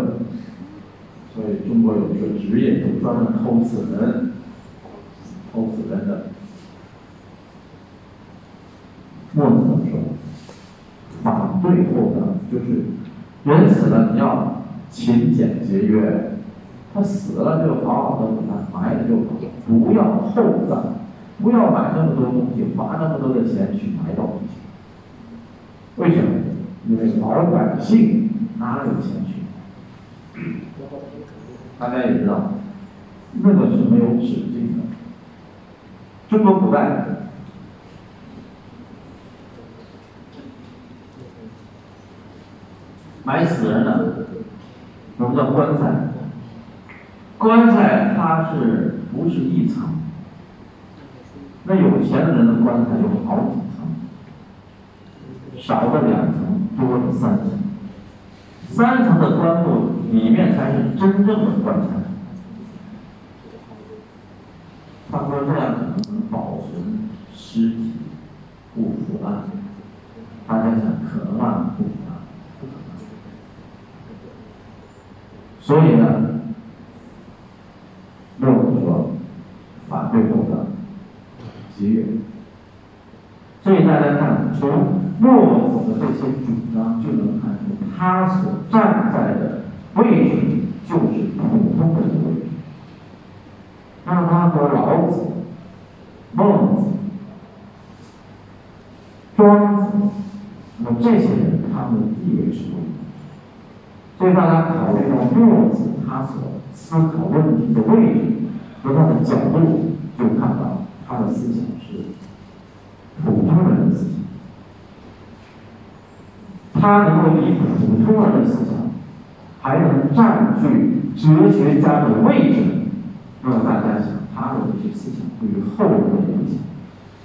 所以中国有一个职业，就专门偷死人，偷死人的。墨子怎么说？反对后葬，就是人死了，你要勤俭节约，他死了就好好的给他埋了就好，不要厚葬。不要买那么多东西，花那么多的钱去买东西。为什么？因为老百姓哪有钱去？大家也知道，那个是没有止境的。中国古代埋死人的，我们叫棺材。棺材它是不是一层？那有钱的人的棺材有好几层，少的两层，多的三层。三层的棺木里面才是真正的棺材。他说这样可能能保存尸体不腐烂。大家想可能吗？不腐烂，不可能。所以呢，墨子说反对后葬。节约，所以大家看，从墨子的这些主张就能看出，他所站在的位置就是普通人的位置。那他和老子、孟子、庄子，那么这些人他们的地位是不一样。所以大家考虑到墨子他所思考问题的位置和他的角度，就看到。他的思想是普通人的思想，他能够以普通人的思想，还能占据哲学家的位置，那么大家想，他的这些思想对于后人的影响，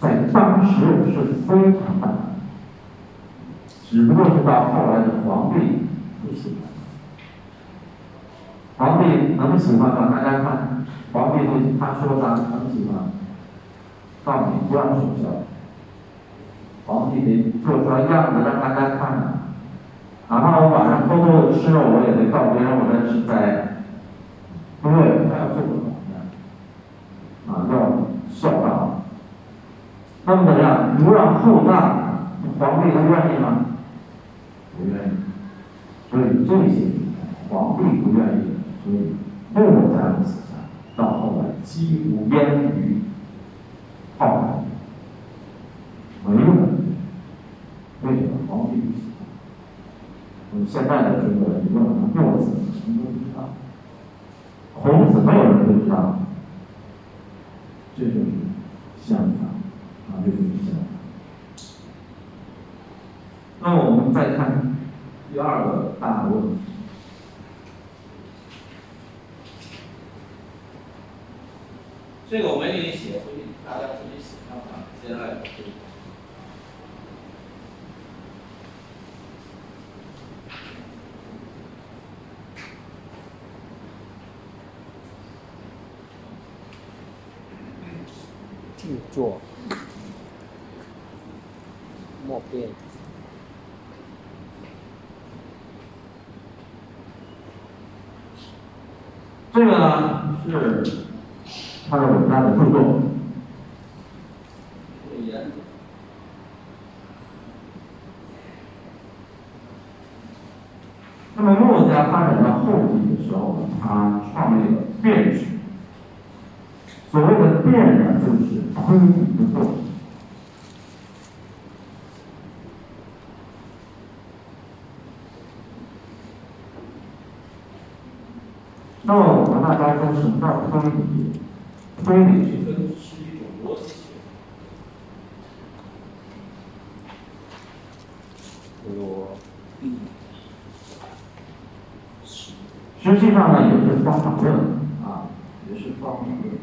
在当时是非常大的。只不过是到后来的皇帝不喜欢，皇帝能喜欢吗？大家看，皇帝对他说啥能喜欢？告诉你不让守孝，皇帝得做出来样子让大家看，哪怕我晚上偷偷的吃肉，我也得告别人我在吃斋，对不对？他要做个榜样，啊，要孝道。那么怎么样？不让后葬，皇帝他愿意吗？不愿意。所以这些皇帝不愿意，所以墨家的思想到后来几乎淹于。好，没有，为什么皇帝不喜欢？我们现在的中国人，你问他墨子，什么都不知道；孔子没有人不知道，这就是相反，啊，这就是相反。那我们再看第二个大问题。这个我没给你写，回去大家自己写上啊。现在静坐，默要变。这个呢是他的伟大的著作。那么墨家发展到后期的时候，他创立了变学。所谓的变呢，就是推理的过程。那么我们大家说什么叫推理？推理是分是一种逻辑学。逻辑。实际上呢，也是方法论啊，也是方法论。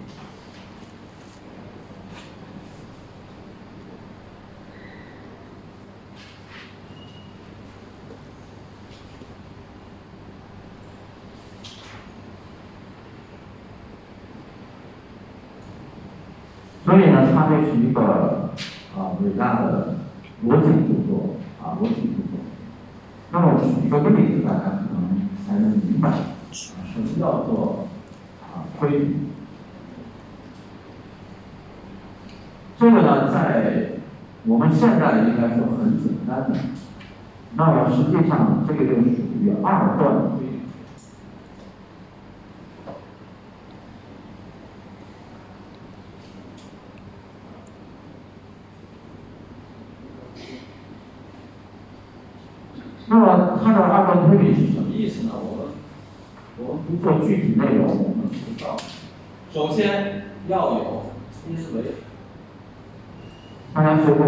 所以呢，它就是一个啊伟大的逻辑著作啊逻辑著作。那么举一个例子，大家可能才能明白什么叫做啊推理。这个呢，在我们现在应该说很简单的，那么实际上这个就属于二段推理。那么的二段推理是什么意思呢？我们我们不做具体内容，我们知道，首先要有因为，大家学过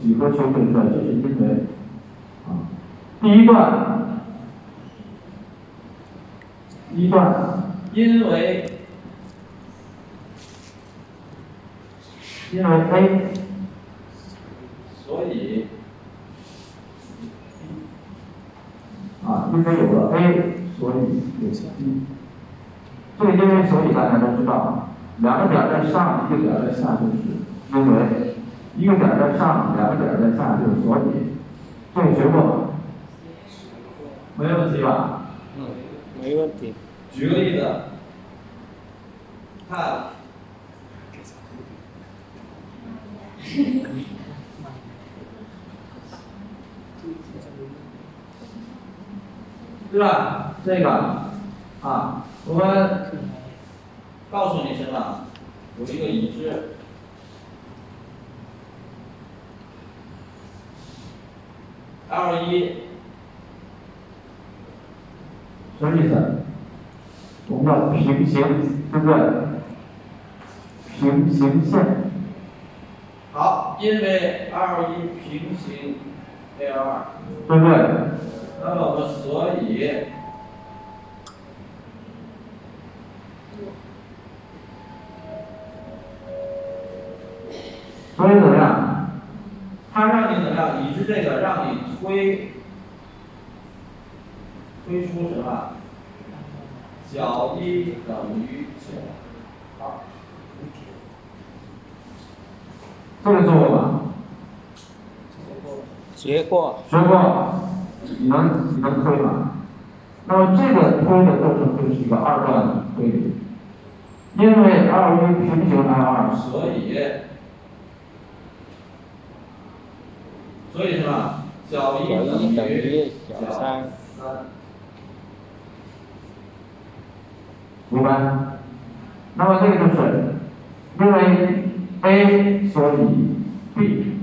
几何求会说这是因为啊，第一段，一段因为因为 A，所以。啊，因为有了 A，所以有 B。这个因为所以大家都知道，两个点在上，一个点在下就是因为，一个点在上，两个点在下就是所以。这个学过吗？没问题吧？嗯，没问题。举个例子，看。对吧？这个啊，我们告诉你什么？有一个已知，L 一什么意思？我们叫平行，对不对？平行线。好，因为 L 一平行 L 二，对不对？那么我们所以，所以怎么样？他让你怎么样？已知这个让你推，推出什么？角一等于小二。这个做过吗？学过。学过。你能你能推吗？那么这个推的过程就是一个二段推理，因为 L 一平行 L 二，所以所以什么？小一等于小三。明白？那么这个就是因为 A 所以 B，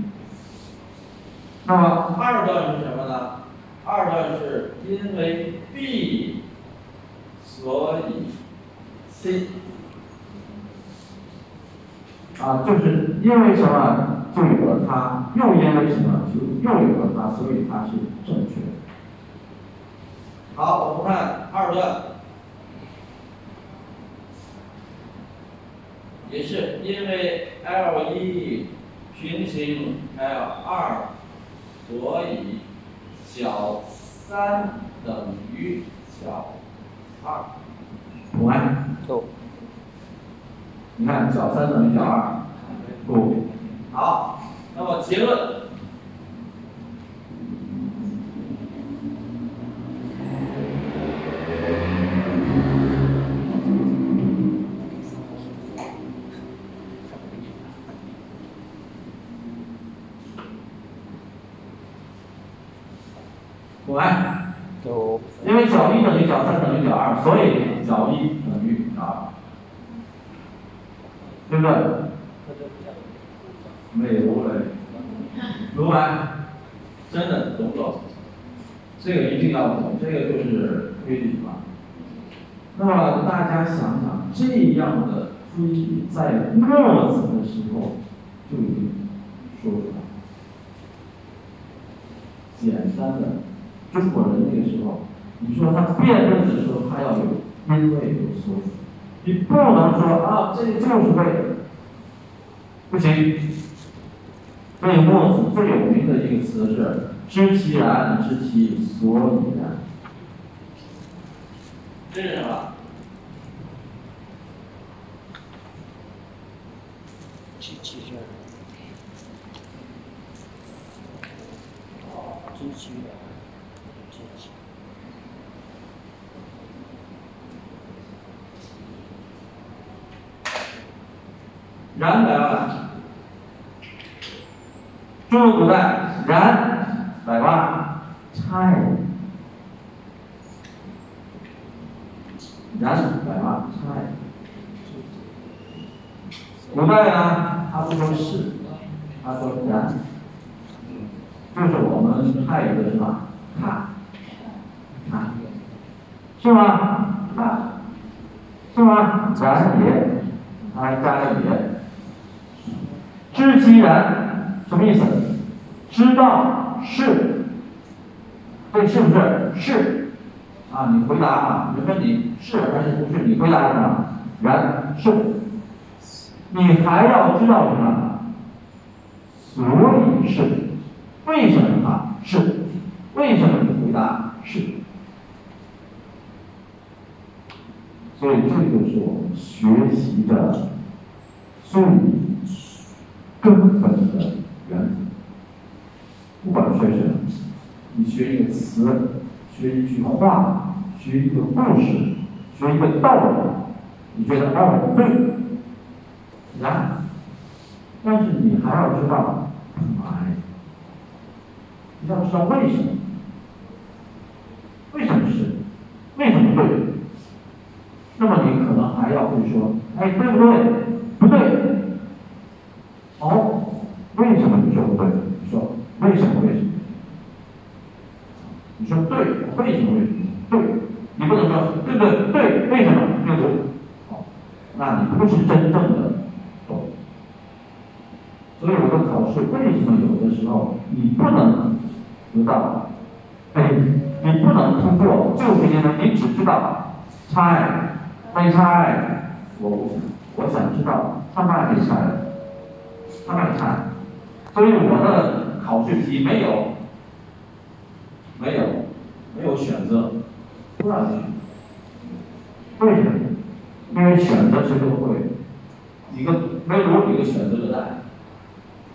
那么二段是什么呢？二段是因为 B，所以 C，啊，就是因为什么就有了它，又因为什么就又有了它，所以它是正确的。好，我们看二段，也是因为 L 一平行 L 二，所以。小三等于角二，不。你看，角三等于角二，不。好，那么结论，吧？所以角一等于啊，对不对？没有嘞，读完，真的懂不懂？这个一定要懂，这个就是规律嘛。那么大家想想，这样的规律在墨子的时候就已经说出来。简单的，中国人那个时候，你说他辩论的时候，他要有因为有所指，你不能说啊，这就是为了，不行。所以墨子最有名的一个词是“知其然，知其所以然”。这是什么？知其然，知其然，知其。然来了。中国古代然百万拆，然百万拆。古代呢，他不说是，他说然，就是我们汉语的什么看，看，是吗？看，是吗？然也，还加了也，知其然。什么意思？知道是，这是不是是？啊，你回答啊！你问你是还是不是？你回答什么？然是。你还要知道什么？所以是，为什么啊？是，为什么你回答是？所以这就是我们学习的最根本的。原则，不管学什么，你学一个词，学一句话，学一个故事，学一个道理，你觉得哦对，然，但是你还要知道，why，你要知道为什么，为什么？是，为什么？对，那么？你可能还要会说，哎对不对？不对，哦。为什么？你说不对？你说为什么？为什么？你说对，为什么？为什么？对，你不能说对对对，为什么？对不对？好，那你不是真正的懂。所以我的考试为什么？有的时候你不能知道？哎，你不能通过，就是因为你只知道猜，没猜，我我想知道他哪里猜，他哪里猜。所以我的考试题没有，没有，没有选择，不让选。为什么？因为选择谁都会，一个没有一个选择的答案，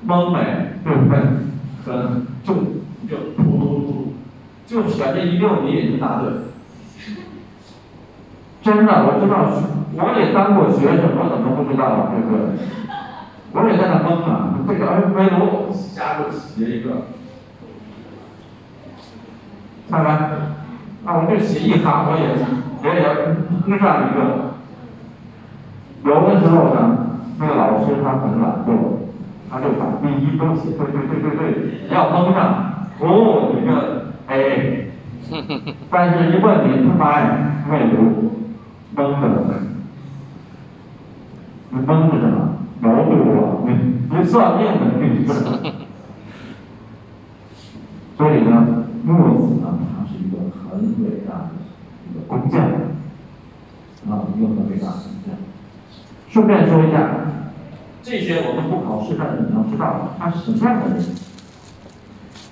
蒙呗，对不对？可能就就突突突，就选这一六你也就答对。真的，我知道，我也当过学生，我怎么不知道，对不对？我也在那蒙啊，这个。哎，围炉加入写一个，看看，那我就写一行，我也我也要印上一个。有的时候呢，那个。老师他很懒惰，他就把第一都写对对对对对，要蒙上，哦，一个哎，但是一问你他妈呀，围炉蒙的，你蒙是什么？毛肚啊，你你算命的，你不是？所以呢，墨子呢，他是一个很伟大的一个工匠啊，一个很伟大的工匠。顺便说一下，这些我们不考试，但是你要知道他是什么样的人。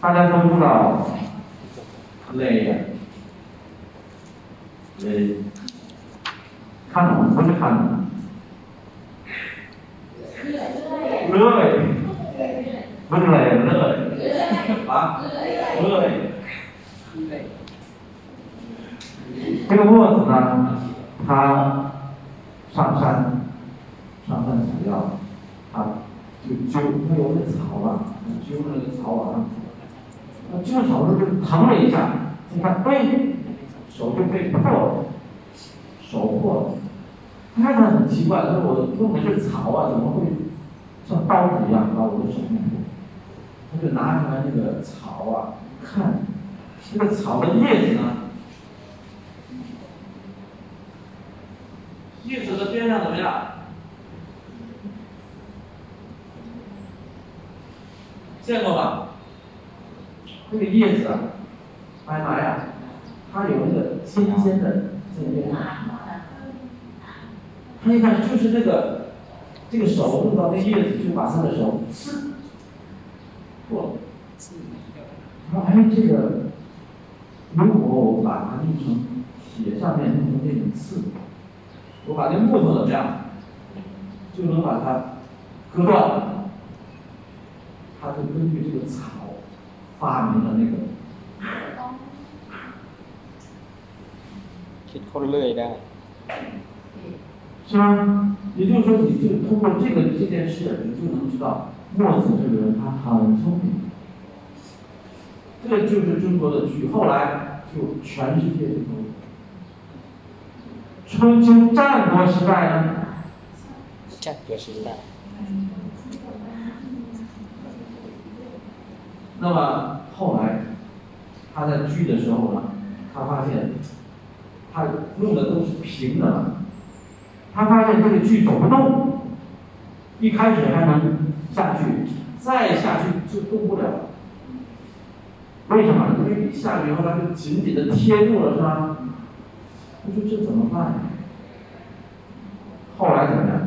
大家都知道，累呀，累，看懂不是看。懂？乐，不是累，乐，啊，乐。这个卧子呢，他上山，上山采药，他就揪，他有那草啊，揪那个草往上走，揪草的时候就疼了一下，你看，哎，手就被破了，手破了。他看很奇怪，他说我用的是草啊，怎么会像刀子一样把我的手弄破？他就拿出来那个草啊，看那个草的叶子呢，叶子的边上怎么样？见过吧？那个叶子啊，白白呀，它有那个尖尖的这边。他一看就是那个，这个手弄到那叶子，就把他的手刺破了。他说：“哎，这个如果我把它弄成铁上面弄成那种刺，我把那木头怎么样，就能把它割断。”他就根据这个草发明了那个。 คิดคนเลื่อยได้ 是吗？也就是说，你就通过这个这件事，你就能知道墨子这个人他很聪明。这个就是中国的剧，后来就全世界都有。春秋战国时代呢， จัดเกิ 那么后来他在锯的时候呢，他发现他用的都是平的了，他发现这个锯走不动，一开始还能下去，再下去就动不了。为什么？因为下去以后它就紧紧的贴住了，是吧？他说这怎么办？后来怎么样？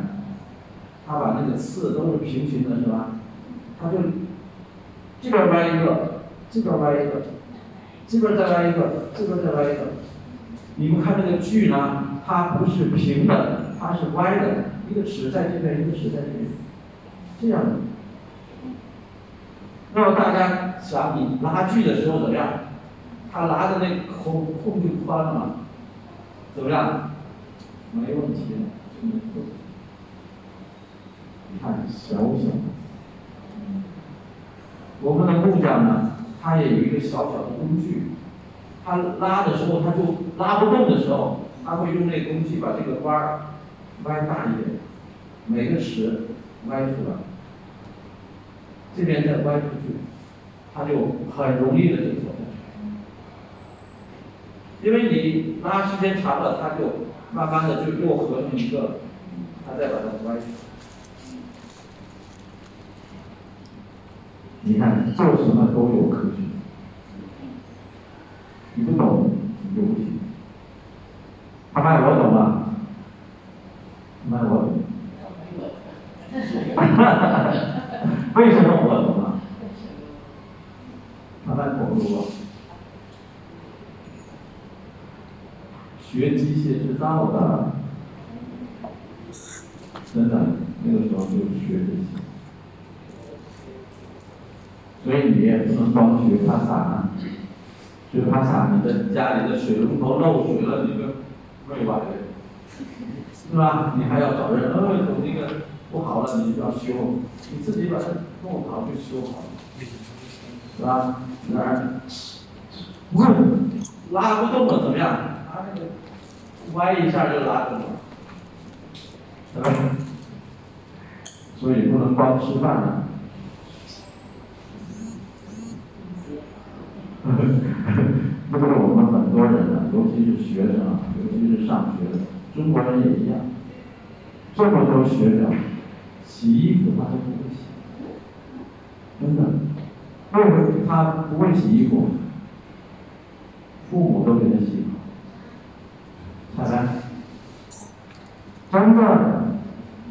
他把那个刺都是平行的，是吧？他就这边歪一个，这边歪一个，这边再来一个，这边再来一个。你们看这个锯呢，它不是平的，它是歪的，一个齿在这边，一个齿在这边，这样的。那么大家想，你拉锯的时候怎么样？他拉的那孔孔就宽了嘛，怎么样？没问题，你看小小的。我们的木匠呢，他也有一个小小的工具，他拉的时候，他就拉不动的时候，他会用那个工具把这个弯儿歪大一点，每个齿歪出来，这边再歪出去，他就很容易的就走下去。因为你拉时间长了，它就慢慢的就又合成一个，他再把它歪出来。你看做什么都有科学，你不懂你就不行。他卖我懂了，卖我懂。为什么我懂了？他卖投入了，学机械制造的，真的那个时候就学这些。所以你也不能光学帕萨啊，学帕萨，你的家里的水龙头漏水了，你个没完的，是吧？你还要找人，呃，有那个不好了，你就要修，你自己把它弄好就修好了，是吧？那儿，不是拉不动了怎么样？他那个歪一下就拉动了，是吧？所以不能光吃饭了。这个是我们很多人呢，尤其是学生啊，尤其是上学的，中国人也一样。这么多学生，洗衣服他都不会洗，真的。为什么他不会洗衣服？父母都给他洗好。彩兰，真的，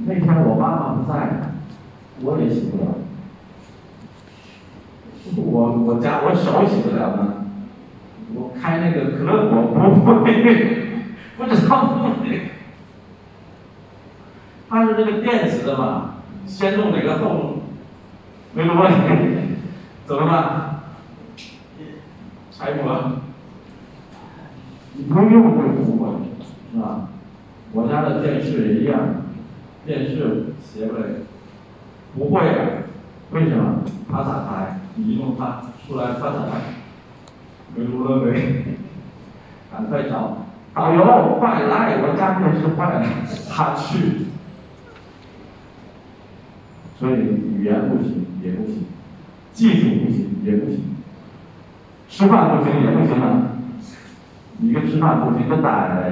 那天我妈妈不在，我也洗不了。我我家我手洗得了呢，我开那个可乐果不会，不知道。它是那个电子的嘛，先弄哪个后弄，没有问题，怎么办？柴火，你不用会不会，是吧？我家的电视也一样，电视写不来，不会啊，为什么？它咋开。你一弄它出来，它怎么？没录了没？赶快找导游快来，我家可是坏了，他去。所以语言不行也不行，技术不行也不行，吃饭不行也不行了。一个吃饭不行就呆了，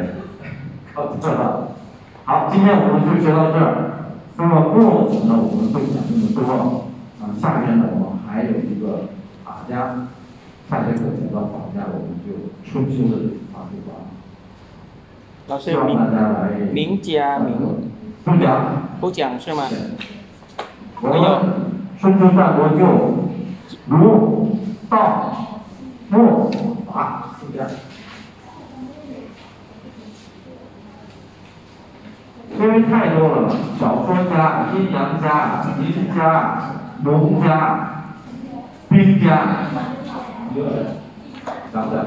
靠这了。好，今天我们就学到这儿。那么墨子呢，我们会讲这么多。啊，下面呢，我们还有一个法家，下节课讲到法家，我们就春秋的法术吧。老师希望大家来。名家名不讲。不讲是吗？我们春秋战国就儒、道、墨、法四家。因为太多了，小说家、阴阳家、名家、农家、兵家。啥子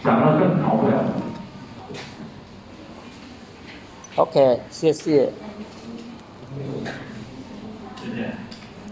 想更好的 ok 谢谢。谢谢。